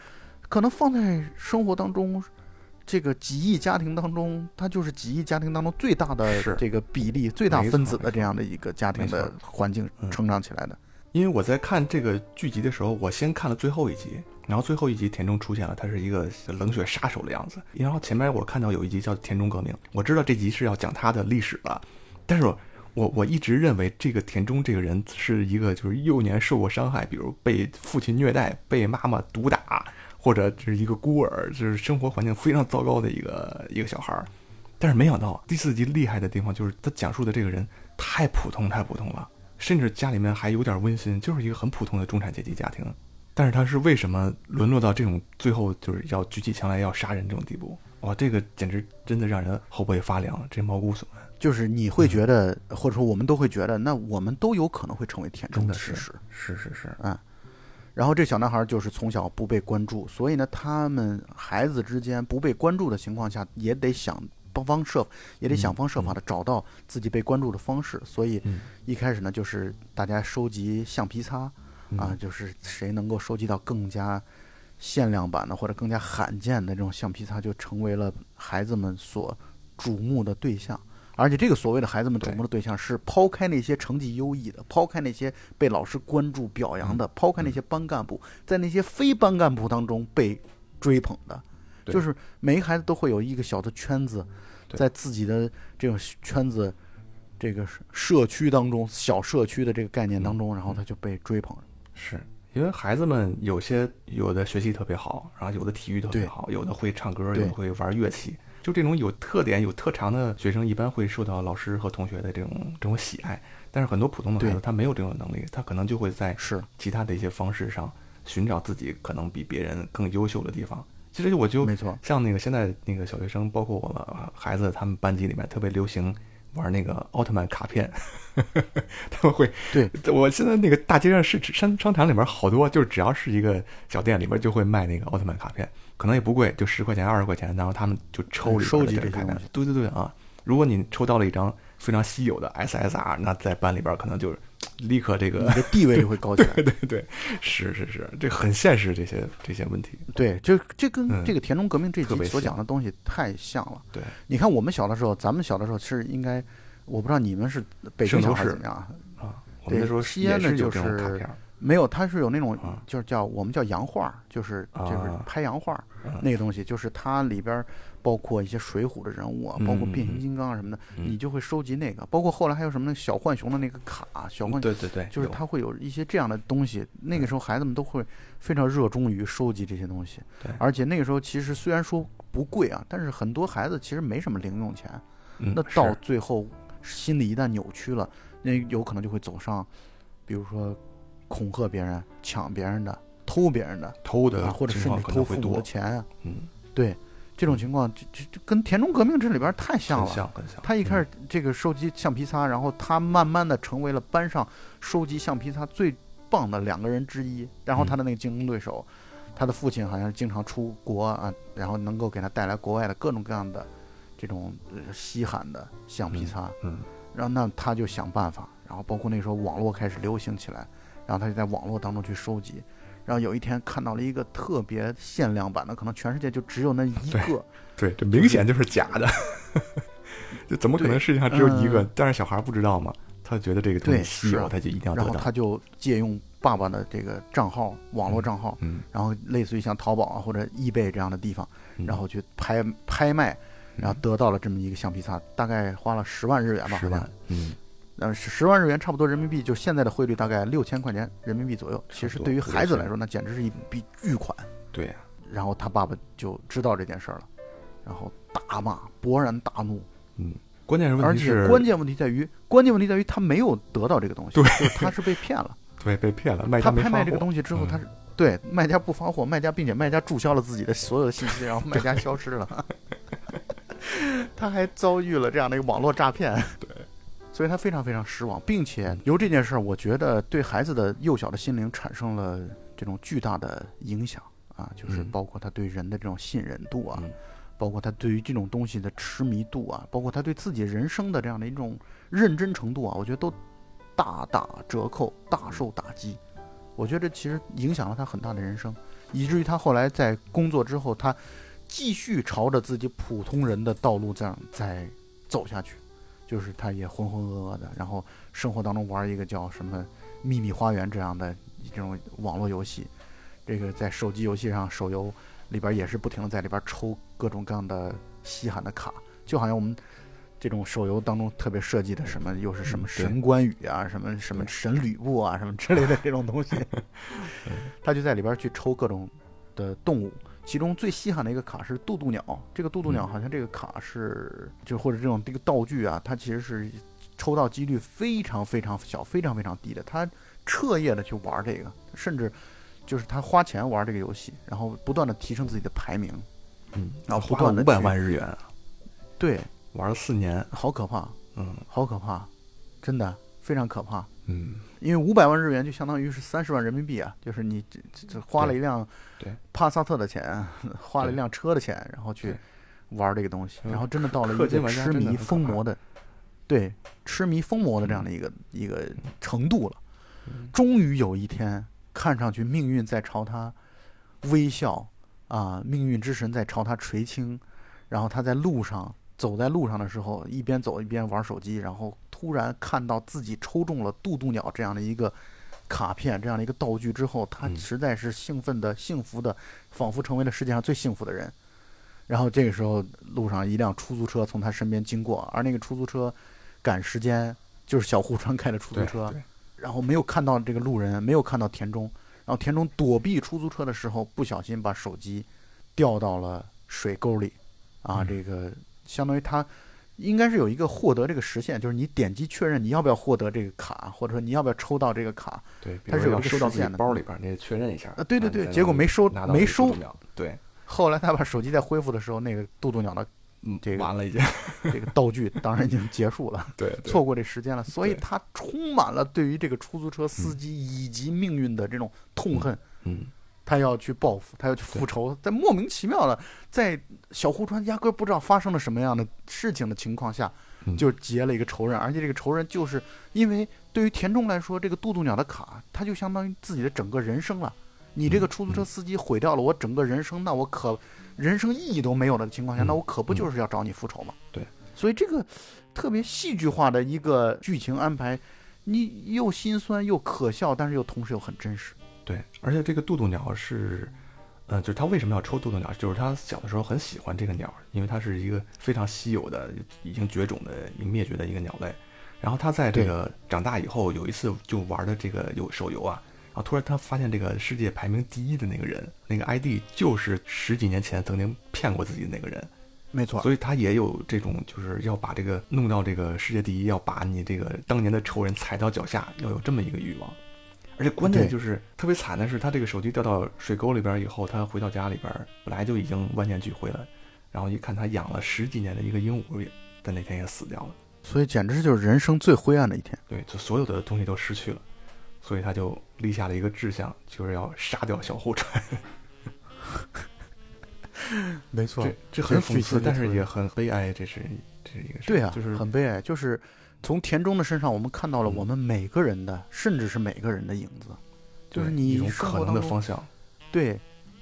可能放在生活当中。这个几亿家庭当中，他就是几亿家庭当中最大的这个比例、最大分子的这样的一个家庭的环境嗯成长起来的。因为我在看这个剧集的时候，我先看了最后一集，然后最后一集田中出现了，他是一个冷血杀手的样子。然后前面我看到有一集叫《田中革命》，我知道这集是要讲他的历史的，但是我我一直认为这个田中这个人是一个就是幼年受过伤害，比如被父亲虐待、被妈妈毒打，或者是一个孤儿，就是生活环境非常糟糕的一个一个小孩儿。但是没想到第四集厉害的地方就是他讲述的这个人太普通太普通了，甚至家里面还有点温馨，就是一个很普通的中产阶级家庭。但是他是为什么沦落到这种最后就是要举起枪来要杀人这种地步？哇，这个简直真的让人后背发凉，这毛骨悚然。就是你会觉得，或者说我们都会觉得，那我们都有可能会成为田中真的是其实。是是是，然后这小男孩就是从小不被关注，所以呢，他们孩子之间不被关注的情况下，也得想帮方设，也得想方设法的找到自己被关注的方式。所以嗯一开始呢，就是大家收集橡皮擦嗯啊，就是谁能够收集到更加限量版的或者更加罕见的这种橡皮擦，就成为了孩子们所瞩目的对象。而且这个所谓的孩子们瞩目的对象是抛开那些成绩优异的，抛开那些被老师关注表扬的，抛开那些班干部，在那些非班干部当中被追捧的，就是每个孩子都会有一个小的圈子，在自己的这种圈子、这个社区当中，小社区的这个概念当中，然后他就被追捧。是因为孩子们有些有的学习特别好，然后有的体育特别好，有的会唱歌，有的会玩乐器。就这种有特点、有特长的学生，一般会受到老师和同学的这种这种喜爱。但是很多普通的孩子，他没有这种能力，他可能就会在是其他的一些方式上寻找自己可能比别人更优秀的地方。其实我就没错，像那个现在那个小学生，包括我们孩子，他们班级里面特别流行玩那个奥特曼卡片，他们会对，我现在那个大街上是商商场里面好多，就是只要是一个小店里面就会卖那个奥特曼卡片，可能也不贵，就十块钱二十块钱，然后他们就抽里收集这卡片。对对对啊，如果你抽到了一张非常稀有的 SSR，那在班里边可能就立刻这个你的地位就会高起来。对对对，是是是，这很现实这些这些问题。对，这这跟嗯这个田中革命这集所讲的东西太像了。对，你看我们小的时候，咱们小的时候是应该，我不知道你们是北京小孩怎么样啊？啊，我们那对时候西安呢就是没有，它是有那种啊就是叫我们叫洋画儿，就是就是啊拍洋画那个东西，就是它里边儿包括一些水浒的人物啊，包括变形金刚啊什么的，嗯你就会收集那个。包括后来还有什么那小浣熊的那个卡，小浣对对对，就是它会有一些这样的东西。那个时候孩子们都会非常热衷于收集这些东西对，而且那个时候其实虽然说不贵啊，但是很多孩子其实没什么零用钱。嗯那到最后心理一旦扭曲了，那有可能就会走上，比如说恐吓别人、抢别人的、偷别人的偷的啊，或者甚至偷父母的，钱啊。嗯，对，这种情况就就就跟田中革命这里边太像很了。像很像。他一开嗯始这个收集橡皮擦，然后他慢慢的成为了班上收集橡皮擦最棒的两个人之一。然后他的那个竞争对手，他的父亲好像经常出国啊，然后能够给他带来国外的各种各样的这种呃稀罕的橡皮擦。嗯然后那他就想办法，然后包括那时候网络开始流行起来，然后他就在网络当中去收集。然后有一天看到了一个特别限量版的，可能全世界就只有那一个。对，这明显就是假的，就怎么可能世界上只有一个嗯？但是小孩不知道嘛，他觉得这个东西对稀有，他就一定要得到。然后他就借用爸爸的这个账号，网络账号，嗯，然后类似于像淘宝啊或者易贝这样的地方，嗯然后去拍拍卖，然后得到了这么一个橡皮擦，大概花了十万日元吧，十万，嗯，呃，十十万日元差不多人民币，就现在的汇率大概六千块钱人民币左右。其实对于孩子来说，那简直是一笔巨款。对呀，然后他爸爸就知道这件事儿了，然后大骂，勃然大怒。嗯，关键是问而题是，且关键问题在于，关键问题在于他没有得到这个东西，对就是他是被骗了。对被骗了，卖他拍卖这个东西之后，嗯他是对卖家不发货，卖家并且卖家注销了自己的所有的信息，然后卖家消失了。他还遭遇了这样的一个网络诈骗，对，所以他非常非常失望，并且由这件事儿，我觉得对孩子的幼小的心灵产生了这种巨大的影响啊，就是嗯包括他对人的这种信任度啊，嗯包括他对于这种东西的痴迷度啊，包括他对自己人生的这样的一种认真程度啊，我觉得都大打折扣，大受打击。我觉得这其实影响了他很大的人生，以至于他后来在工作之后，他继续朝着自己普通人的道路这样再走下去，就是他也浑浑噩噩的，然后生活当中玩一个叫什么《秘密花园》这样的这种网络游戏，这个在手机游戏上手游里边也是不停的在里边抽各种各样的稀罕的卡，就好像我们这种手游当中特别设计的什么又是什么神关羽啊，什么什么神吕布啊，什么之类的这种东西，他就在里边去抽各种的动物。其中最稀罕的一个卡是渡渡鸟，这个渡渡鸟嗯。好像这个卡是就或者这种这个道具啊，它其实是抽到几率非常非常小、非常非常低的。他彻夜的去玩这个，甚至就是他花钱玩这个游戏，然后不断的提升自己的排名。嗯，然后不花了五百万日元。啊，对，玩了四年，好可怕，嗯。好可怕，真的非常可怕。嗯，因为五百万日元就相当于是三十万人民币啊，就是你这这这花了一辆对。帕萨特的钱，花了一辆车的钱，然后去玩这个东西，嗯然后真的到了一个痴迷疯魔的，对，痴迷疯魔的这样的一个一个程度了。嗯。终于有一天，看上去命运在朝他微笑啊，命运之神在朝他垂青，然后他在路上走在路上的时候，一边走一边玩手机，然后突然看到自己抽中了渡渡鸟这样的一个卡片，这样的一个道具之后，他嗯。实在是兴奋的、幸福的，仿佛成为了世界上最幸福的人。然后这个时候，路上一辆出租车从他身边经过，而那个出租车赶时间，就是小户川开的出租车，然后没有看到这个路人，没有看到田中，然后田中躲避出租车的时候，不小心把手机掉到了水沟里，啊，嗯。这个相当于他应该是有一个获得这个实现，就是你点击确认你要不要获得这个卡，或者说你要不要抽到这个卡，对，它是有一个实现的。包里边，你得确认一下啊对对对结果没收没收。对，后来他把手机在恢复的时候，那个渡渡鸟的嗯，这个完了已经，这个道具当然已经结束了。对，错过这时间了，所以他充满了对于这个出租车司机以及命运的这种痛恨。嗯，他要去报复，他要去复仇，在莫名其妙的，在小户川压根儿不知道发生了什么样的事情的情况下，嗯就结了一个仇人，而且这个仇人就是因为对于田中来说，这个渡渡鸟的卡，他就相当于自己的整个人生了。你这个出租车司机毁掉了我整个人生，那我可人生意义都没有了的情况下，嗯那我可不就是要找你复仇吗？对，所以这个特别戏剧化的一个剧情安排，你又心酸又可笑，但是又同时又很真实。对，而且这个渡渡鸟是，呃，就是他为什么要抽渡渡鸟？就是他小的时候很喜欢这个鸟，因为它是一个非常稀有的、已经绝种的、已灭绝的一个鸟类。然后他在这个长大以后，有一次就玩的这个有手游啊，然后突然他发现这个世界排名第一的那个人，那个 ID 就是十几年前曾经骗过自己的那个人。没错，所以他也有这种，就是要把这个弄到这个世界第一，要把你这个当年的仇人踩到脚下，要有这么一个欲望。而且关键就是特别惨的是，他这个手机掉到水沟里边以后，他回到家里边本来就已经万念俱灰了，然后一看他养了十几年的一个鹦鹉，在那天也死掉了，所以简直就是人生最灰暗的一天。对，就所有的东西都失去了，所以他就立下了一个志向，就是要杀掉小户川。没错，这这很讽刺，但是也很悲哀，这是这是一个对啊，就是很悲哀，就是。从田中的身上，我们看到了我们每个人的，甚至是每个人的影子，就是你可能的方向。对，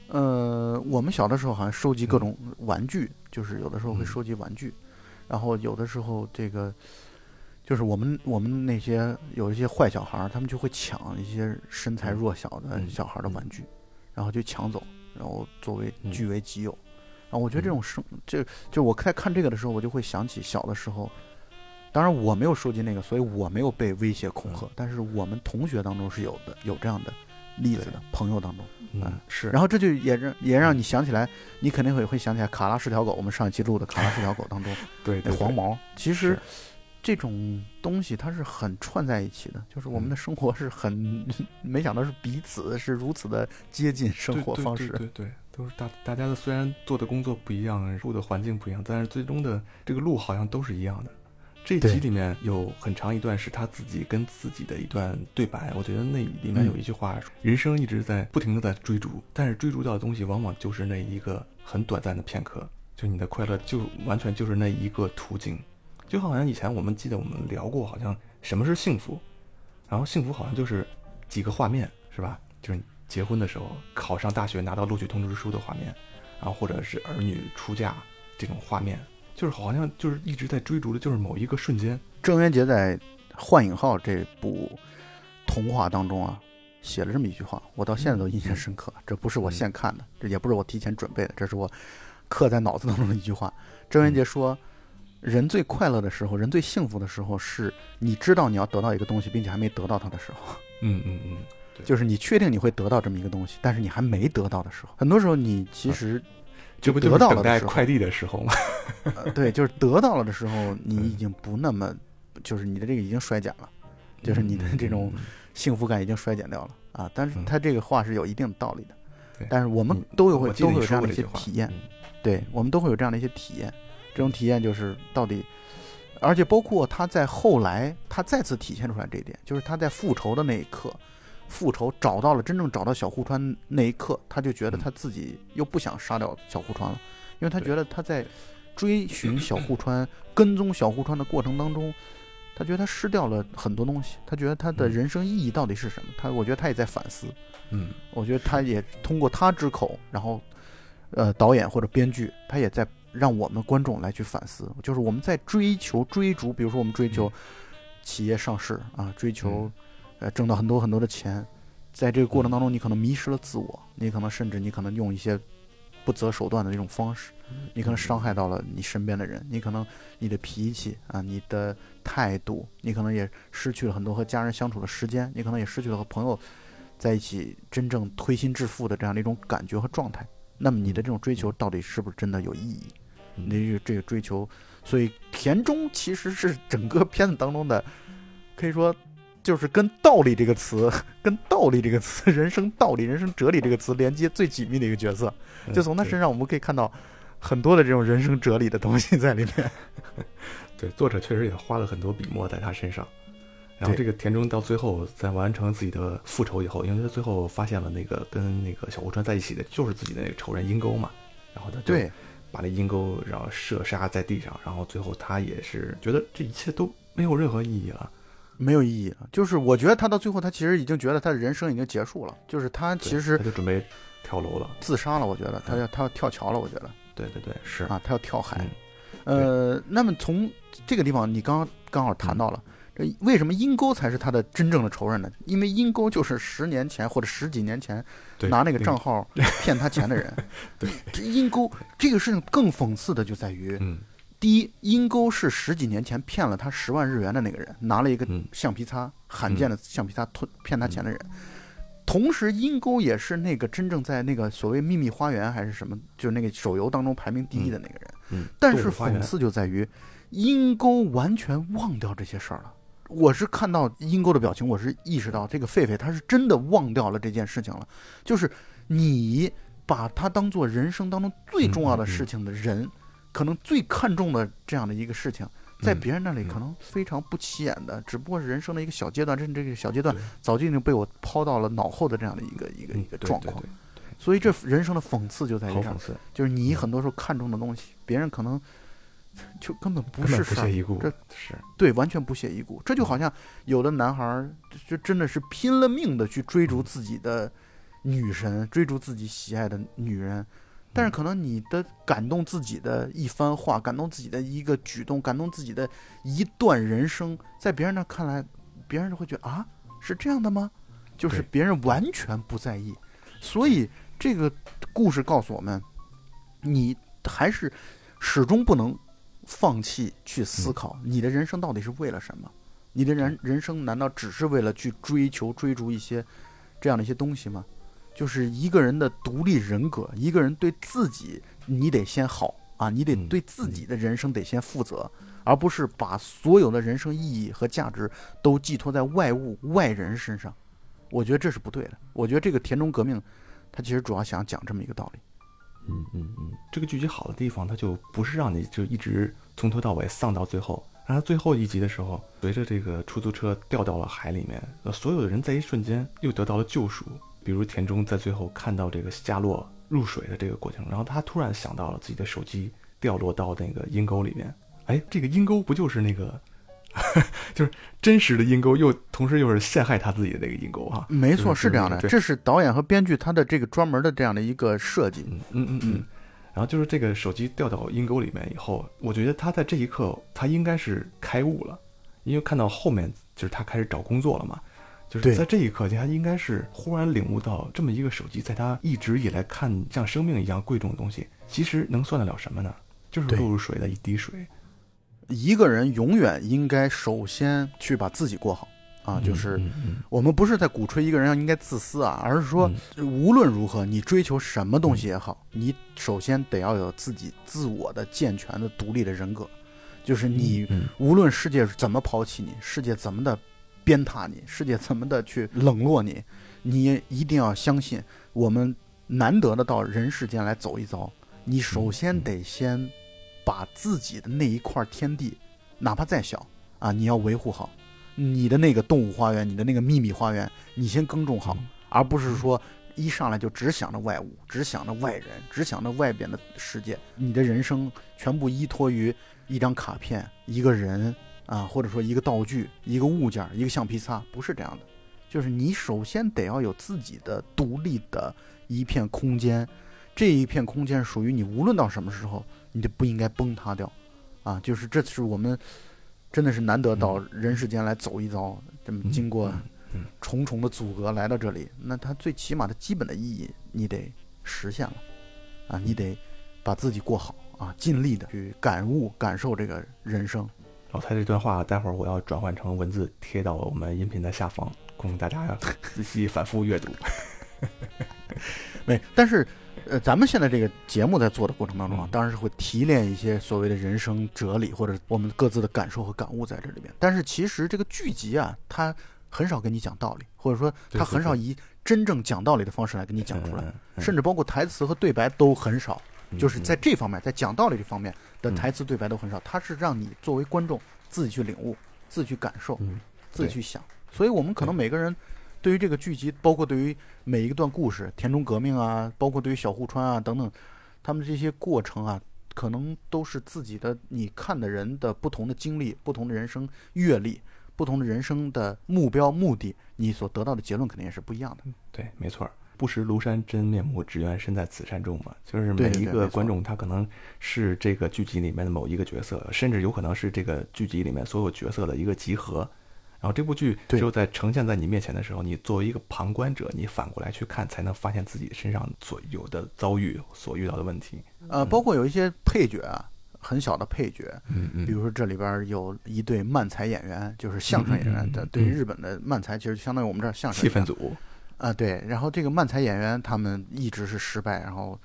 呃，我们小的时候好像收集各种玩具，就是有的时候会收集玩具，然后有的时候这个，就是我们我们那些有一些坏小孩，他们就会抢一些身材弱小的小孩的玩具，然后就抢走，然后作为据为己有。然后我觉得这种生，就就我在看这个的时候，我就会想起小的时候。当然我没有收集那个，所以我没有被威胁恐吓。但是我们同学当中是有的，有这样的例子的朋友当中，嗯是。然后这就也让也让你想起来，你肯定会会想起来卡拉是条狗。我们上一期录的卡拉是条狗当中，对那黄毛，其实这种东西它是很串在一起的，就是我们的生活是很 没想到是彼此是如此的接近生活方式，对对，都是大大家的虽然做的工作不一样，住的环境不一样，但是最终的这个路好像都是一样的。这集里面有很长一段是他自己跟自己的一段对白，我觉得那里面有一句话：人生一直在不停的在追逐，但是追逐到的东西往往就是那一个很短暂的片刻，就你的快乐就完全就是那一个途径，就好像以前我们记得我们聊过，好像什么是幸福，然后幸福好像就是几个画面，是吧？就是结婚的时候，考上大学拿到录取通知书的画面，然后或者是儿女出嫁这种画面。就是好像就是一直在追逐的，就是某一个瞬间。郑渊洁在《幻影号》这部童话当中啊，写了这么一句话，我到现在都印象深刻。这不是我现看的，这也不是我提前准备的，这是我刻在脑子当中的一句话。郑渊洁说：“人最快乐的时候，人最幸福的时候，是你知道你要得到一个东西，并且还没得到它的时候。”嗯嗯嗯，就是你确定你会得到这么一个东西，但是你还没得到的时候。很多时候，你其实。这不得到等待快递的时候吗？对，就是得到了的时候，你已经不那么，就是你的这个已经衰减了，就是你的这种幸福感已经衰减掉了啊。但是他这个话是有一定的道理的，但是我们都有会都会有这样的一些体验，对我们都会有这样的一些体验。这种体验就是到底，而且包括他在后来，他再次体现出来这一点，就是他在复仇的那一刻。复仇找到了真正找到小户川那一刻，他就觉得他自己又不想杀掉小户川了，因为他觉得他在追寻小户川、跟踪小户川的过程当中，他觉得他失掉了很多东西，他觉得他的人生意义到底是什么？他我觉得他也在反思。嗯，我觉得他也通过他之口，然后呃导演或者编剧，他也在让我们观众来去反思，就是我们在追求追逐，比如说我们追求企业上市啊，追求。呃，挣到很多很多的钱，在这个过程当中，你可能迷失了自我，你可能甚至你可能用一些不择手段的那种方式，你可能伤害到了你身边的人，你可能你的脾气啊，你的态度，你可能也失去了很多和家人相处的时间，你可能也失去了和朋友在一起真正推心置腹的这样的一种感觉和状态。那么你的这种追求到底是不是真的有意义？你这个这个追求，所以田中其实是整个片子当中的，可以说。就是跟道理这个词，跟道理这个词，人生道理、人生哲理这个词连接最紧密的一个角色，就从他身上我们可以看到很多的这种人生哲理的东西在里面。对，作者确实也花了很多笔墨在他身上。然后这个田中到最后在完成自己的复仇以后，因为他最后发现了那个跟那个小户川在一起的就是自己的那个仇人阴沟嘛，然后他就把那阴沟然后射杀在地上，然后最后他也是觉得这一切都没有任何意义了。没有意义了，就是我觉得他到最后，他其实已经觉得他的人生已经结束了，就是他其实他就准备跳楼了，自杀了。我觉得他要他要跳桥了，我觉得。对对对，是啊，他要跳海。呃，那么从这个地方，你刚刚好谈到了这为什么阴沟才是他的真正的仇人呢？因为阴沟就是十年前或者十几年前拿那个账号 骗他钱的人。对，这阴沟这个事情更讽刺的就在于，嗯第一，阴沟是十几年前骗了他十万日元的那个人，拿了一个嗯橡皮擦，罕见的橡皮擦吞骗他钱的人。同时，阴沟也是那个真正在那个所谓秘密花园还是什么，就是那个手游当中排名第一的那个人。嗯，但是讽刺就在于，阴沟完全忘掉这些事儿了。我是看到阴沟的表情，我是意识到这个狒狒他是真的忘掉了这件事情了。就是你把他当做人生当中最重要的事情的人，可能最看重的这样的一个事情，在嗯别人那里嗯。可能非常不起眼的，只不过是人生的一个小阶段，甚至这个小阶段早就已经被我抛到了脑后的这样的一个一个嗯一个状况。对所以这人生的讽刺就在于这儿好讽，刺，就是你很多时候看重的东西，别人可能就根本不是事儿不屑，一顾。这，是。对，完全不屑一顾。这就好像有的男孩儿就真的是拼了命的去追逐自己的女神，追逐自己喜爱的女人，但是可能你的感动自己的一番话，感动自己的一个举动，感动自己的一段人生，在别人那看来，别人就会觉得啊，是这样的吗？就是别人完全不在意。所以这个故事告诉我们，你还是始终不能放弃去思考，你的人生到底是为了什么？你的人人生难道只是为了去追求、追逐一些这样的一些东西吗？就是一个人的独立人格，一个人对自己，你得先好啊，你得嗯对自己的人生得先负责，而不是把所有的人生意义和价值都寄托在外物、外人身上。我觉得这是不对的。我觉得这个田中革命，它其实主要想讲这么一个道理。嗯嗯嗯，这个剧集好的地方，它就不是让你就一直从头到尾丧到最后。然后最后一集的时候，随着这个出租车掉到了海里面，呃，所有的人在一瞬间又得到了救赎。比如田中在最后看到这个夏洛入水的这个过程，然后他突然想到了自己的手机掉落到那个阴沟里面。哎，这个阴沟不就是那个，就是真实的阴沟，又同时又是陷害他自己的那个 阴沟哈、没错，就是是这样的，这是导演和编剧他的这个专门的这样的一个设计。嗯嗯嗯嗯。然后就是这个手机掉到阴沟里面以后，我觉得他在这一刻他应该是开悟了，因为看到后面就是他开始找工作了嘛，就是在这一刻他应该是忽然领悟到这么一个手机，在他一直以来看像生命一样贵重的东西，其实能算得了什么呢？就是对落入水的一滴水。一个人永远应该首先去把自己过好啊，就是我们不是在鼓吹一个人要应该自私啊，而是说无论如何，你追求什么东西也好，你首先得要有自己自我的健全的独立的人格，就是你嗯无论世界怎么抛弃你，世界怎么的鞭挞你，世界怎么的去冷落你，你一定要相信，我们难得的到人世间来走一遭，你首先得先把自己的那一块天地，哪怕再小啊，你要维护好。你的那个动物花园，你的那个秘密花园，你先耕种好，而不是说一上来就只想着外物，只想着外人，只想着外边的世界。你的人生全部依托于一张卡片、一个人啊，或者说一个道具、一个物件、一个橡皮擦，不是这样的。就是你首先得要有自己的独立的一片空间，这一片空间属于你，无论到什么时候，你都不应该崩塌掉，啊，就是这是我们真的是难得到人世间来走一遭，这么经过重重的阻隔来到这里，那它最起码的基本的意义你得实现了，啊，你得把自己过好啊，尽力的去感悟感受这个人生。然后他这段话，待会儿我要转换成文字贴到我们音频的下方，供大家 仔细反复阅读。没，但是，呃，咱们现在这个节目在做的过程当中啊嗯，当然是会提炼一些所谓的人生哲理或者我们各自的感受和感悟在这里边。但是其实这个剧集啊，它很少跟你讲道理，或者说它很少以真正讲道理的方式来跟你讲出来，嗯嗯甚至包括台词和对白都很少。嗯就是在这方面，在讲道理这方面的嗯台词对白都很少，它是让你作为观众自己去领悟、自己去感受、自己去想。所以我们可能每个人对于这个剧集，包括对于每一段故事，田中革命啊，包括对于小户川啊等等，他们这些过程啊，可能都是自己的你看的人的不同的经历、不同的人生阅历、不同的人生的目标目的，你所得到的结论肯定也是不一样的。对，没错儿。不识庐山真面目，只缘身在此山中嘛。就是每一个观众，他可能是这个剧集里面的某一个角色，甚至有可能是这个剧集里面所有角色的一个集合。然后这部剧对只有在呈现在你面前的时候，你作为一个旁观者，你反过来去看，才能发现自己身上所有的遭遇、所遇到的问题。呃，包括有一些配角啊，很小的配角，嗯嗯比如说这里边有一对漫才演员，就是相声演员的，对日本的漫才其实相当于我们这儿相声气氛组，啊，对。然后这个漫才演员他们一直是失败，然后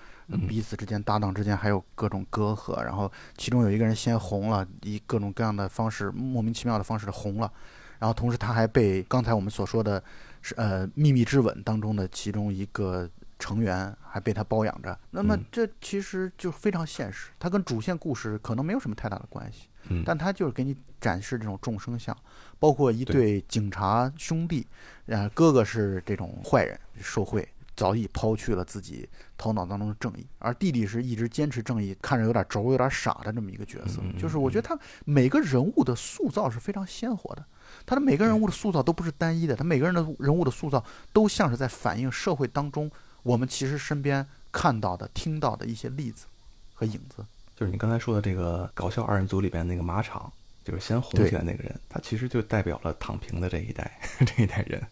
彼此之间搭档之间还有各种隔阂，然后其中有一个人先红了，以各种各样的方式，莫名其妙的方式红了，然后同时他还被刚才我们所说的是呃《秘密之吻》当中的其中一个成员还被他包养着，那么嗯。这其实就非常现实，它跟主线故事可能没有什么太大的关系。嗯，但他就是给你展示这种众生相，包括一对警察兄弟，呃，哥哥是这种坏人，受贿，早已抛去了自己头脑当中的正义，而弟弟是一直坚持正义，看着有点轴、有点傻的这么一个角色就是我觉得他每个人物的塑造是非常鲜活的，他的每个人物的塑造都不是单一的，他每个人的人物的塑造都像是在反映社会当中我们其实身边看到的、听到的一些例子和影子。就是你刚才说的这个搞笑二人组里边那个马场，就是先红起来那个人，他其实就代表了躺平的这一代 这一代人，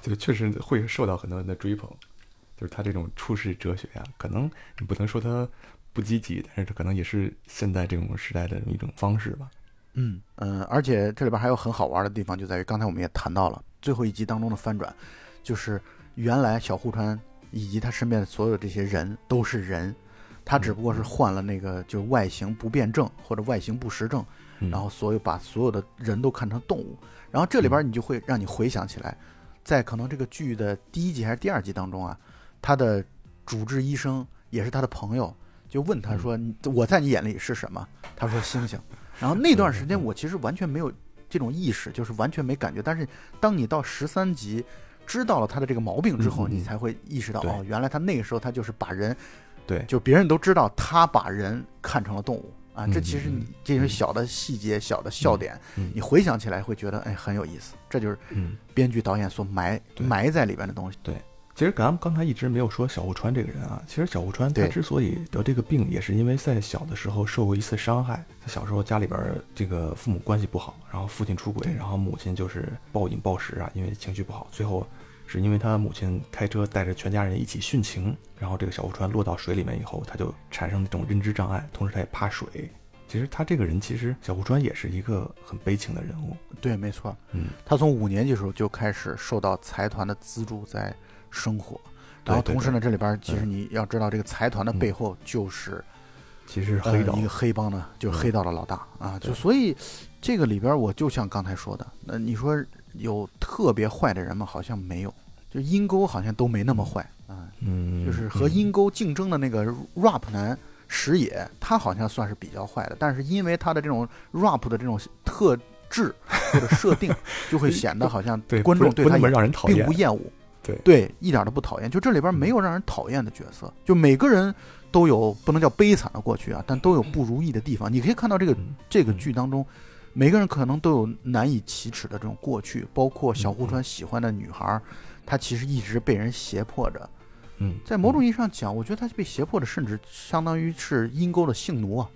就确实会受到很多人的追捧。就是他这种处世哲学呀、可能你不能说他不积极，但是这可能也是现在这种时代的一种方式吧。嗯嗯，而且这里边还有很好玩的地方，就在于刚才我们也谈到了最后一集当中的翻转，就是原来小户川以及他身边的所有这些人都是人，他只不过是患了那个就是外形不变症或者外形不实症，嗯。然后所有把所有的人都看成动物，然后这里边你就会让你回想起来，在可能这个剧的第一集还是第二集当中啊，他的主治医生也是他的朋友，就问他说：“我在你眼里是什么？”他说：“星星。”然后 那段时间我其实完全没有这种意识，就是完全没感觉。但是当你到十三集知道了他的这个毛病之后，你才会意识到哦，原来他那个时候他就是把人，对，就别人都知道他把人看成了动物啊。嗯这其实嗯你这些小的细节、小的笑点，嗯你回想起来会觉得哎很有意思。这就是嗯。编剧导演所埋对埋在里边的东西。其实咱们刚才一直没有说小户川这个人啊。其实小户川他之所以得这个病，也是因为在小的时候受过一次伤害。他小时候家里边儿这个父母关系不好，然后父亲出轨，然后母亲就是暴饮暴食啊，因为情绪不好。最后是因为他母亲开车带着全家人一起殉情，然后这个小户川落到水里面以后，他就产生那种认知障碍，同时他也怕水。其实他这个人，其实小户川也是一个很悲情的人物。对，没错。嗯，他从五年级的时候就开始受到财团的资助在生活，然后同时呢，这里边其实嗯你要知道，这个财团的背后就是其实黑道。一个黑帮呢，就黑道的老大啊。就所以这个里边，我就像刚才说的，那你说有特别坏的人吗？好像没有，就阴沟好像都没那么坏啊。嗯，就是和嗯阴沟竞争的那个 rap 男石野，他好像算是比较坏的，但是因为他的这种 rap 的这种特质或者设定，就会显得好像 对观众对他也让人讨厌并不。厌恶。对对，一点都不讨厌。就这里边没有让人讨厌的角色，就每个人都有不能叫悲惨的过去啊，但都有不如意的地方。你可以看到这个嗯这个剧当中，每个人可能都有难以启齿的这种过去，包括小户川喜欢的女孩，她其实一直被人胁迫着。嗯，在某种意义上讲，我觉得他被胁迫的，甚至相当于是阴沟的性奴啊。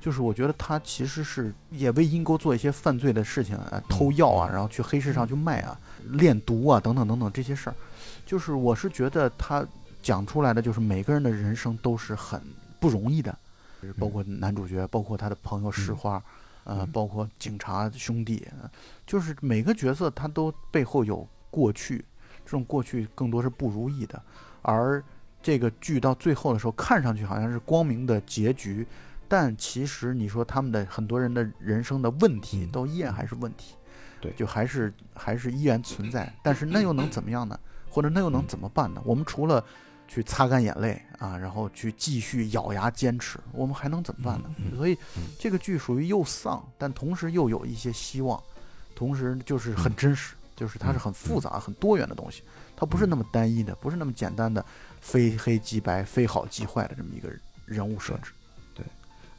就是我觉得他其实是也为阴沟做一些犯罪的事情啊，偷药啊，然后去黑市上去卖啊，炼毒啊，等等等等这些事儿。就是我是觉得他讲出来的，就是每个人的人生都是很不容易的，包括男主角，包括他的朋友石花，呃，嗯包括警察兄弟，呃就是每个角色他都背后有过去，这种过去更多是不如意的。而这个剧到最后的时候，看上去好像是光明的结局，但其实你说他们的很多人的人生的问题嗯都依然还是问题，对就还是还是依然存在。但是那又能怎么样呢？或者那又能怎么办呢？我们除了去擦干眼泪啊，然后去继续咬牙坚持，我们还能怎么办呢？所以嗯这个剧属于又丧，但同时又有一些希望，同时就是很真实，就是它是很复杂、很多元的东西，它不是那么单一的，不是那么简单的非黑即白、非好即坏的这么一个人物设置。对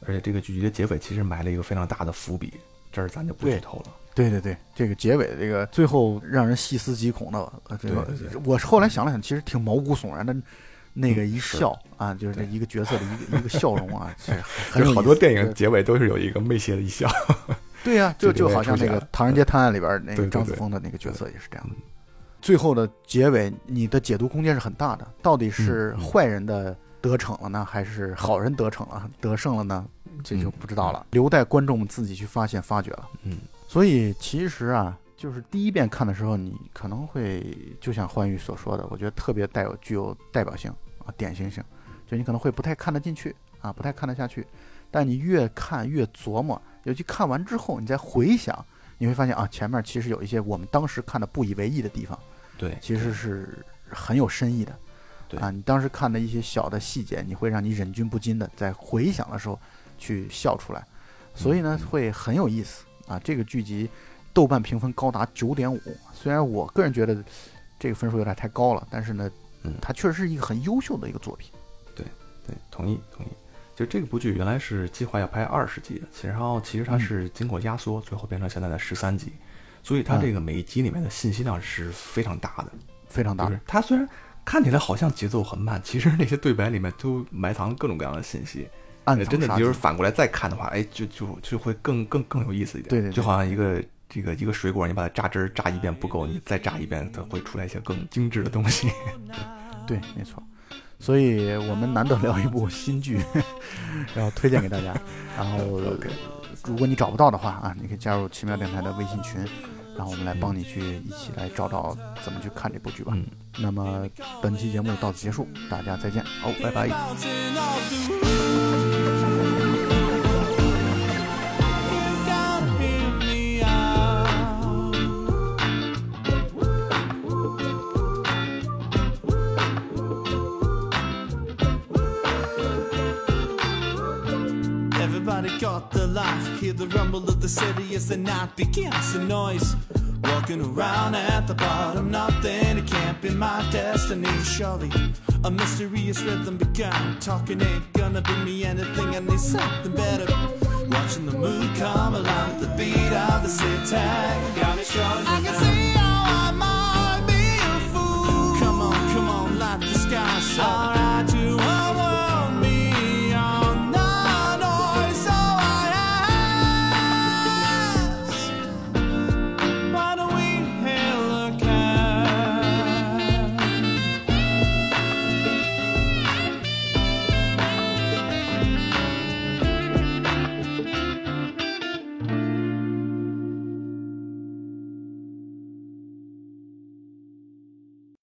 而且这个剧集的结尾其实埋了一个非常大的伏笔，这儿咱就不剧透了。对对对，这个结尾的这个最后让人细思极恐的，呃，这个我后来想了想，其实挺毛骨悚然的。那个一笑啊，就是这对一个角色的一个一个笑容啊，这很就是好多电影结尾都是有一个媚邪的一笑。对呀、就就好像那个唐人街探案》里边那个张子枫的那个角色也是这样的。最后的结尾，你的解读空间是很大的，到底是坏人的得逞了呢，还是好人得逞了、得胜了呢？这就嗯不知道了，留待观众们自己去发现、发掘了。嗯所以其实啊，就是第一遍看的时候，你可能会就像欢愉所说的，我觉得特别带有具有代表性啊、典型性，就你可能会不太看得进去啊，不太看得下去。但你越看越琢磨，尤其看完之后，你再回想，你会发现啊，前面其实有一些我们当时看的不以为意的地方，对，其实是很有深意的。对。啊，你当时看的一些小的细节，你会让你忍俊不禁的在回想的时候去笑出来，所以呢嗯。会很有意思啊。这个剧集豆瓣评分高达九点五，虽然我个人觉得这个分数有点太高了，但是呢嗯，它确实是一个很优秀的一个作品。对对，同意同意。就这个部剧原来是计划要拍二十集的，其实然后其实它嗯是经过压缩，最后变成现在的十三集，所以它嗯这个每一集里面的信息量是非常大的。非常大就是它虽然看起来好像节奏很慢，其实那些对白里面都埋藏各种各样的信息。暗呃真的，就是。反过来再看的话，哎，就就就会更更更有意思一点。对对对就好像一个这个一个水果，你把它榨汁儿榨一遍不够，你再榨一遍，它会出来一些更精致的东西。对，没错。所以我们难得聊一部新剧，然后推荐给大家。然后 如果你找不到的话啊，你可以加入奇妙电台的微信群，然后我们来帮你去一起来找找怎么去看这部剧吧。嗯，那么本期节目到此结束，大家再见，好，拜拜。The rumble of the city as the night begins. The noise. Walking around at the bottom, nothing. It can't be my destiny. Surely a mysterious rhythm begun. Talking ain't gonna be me anything. I need something better. Watching the moon come alive with the beat of the city. Got me struggling. I can see how I might be a fool. Come on, come on, light the sky so.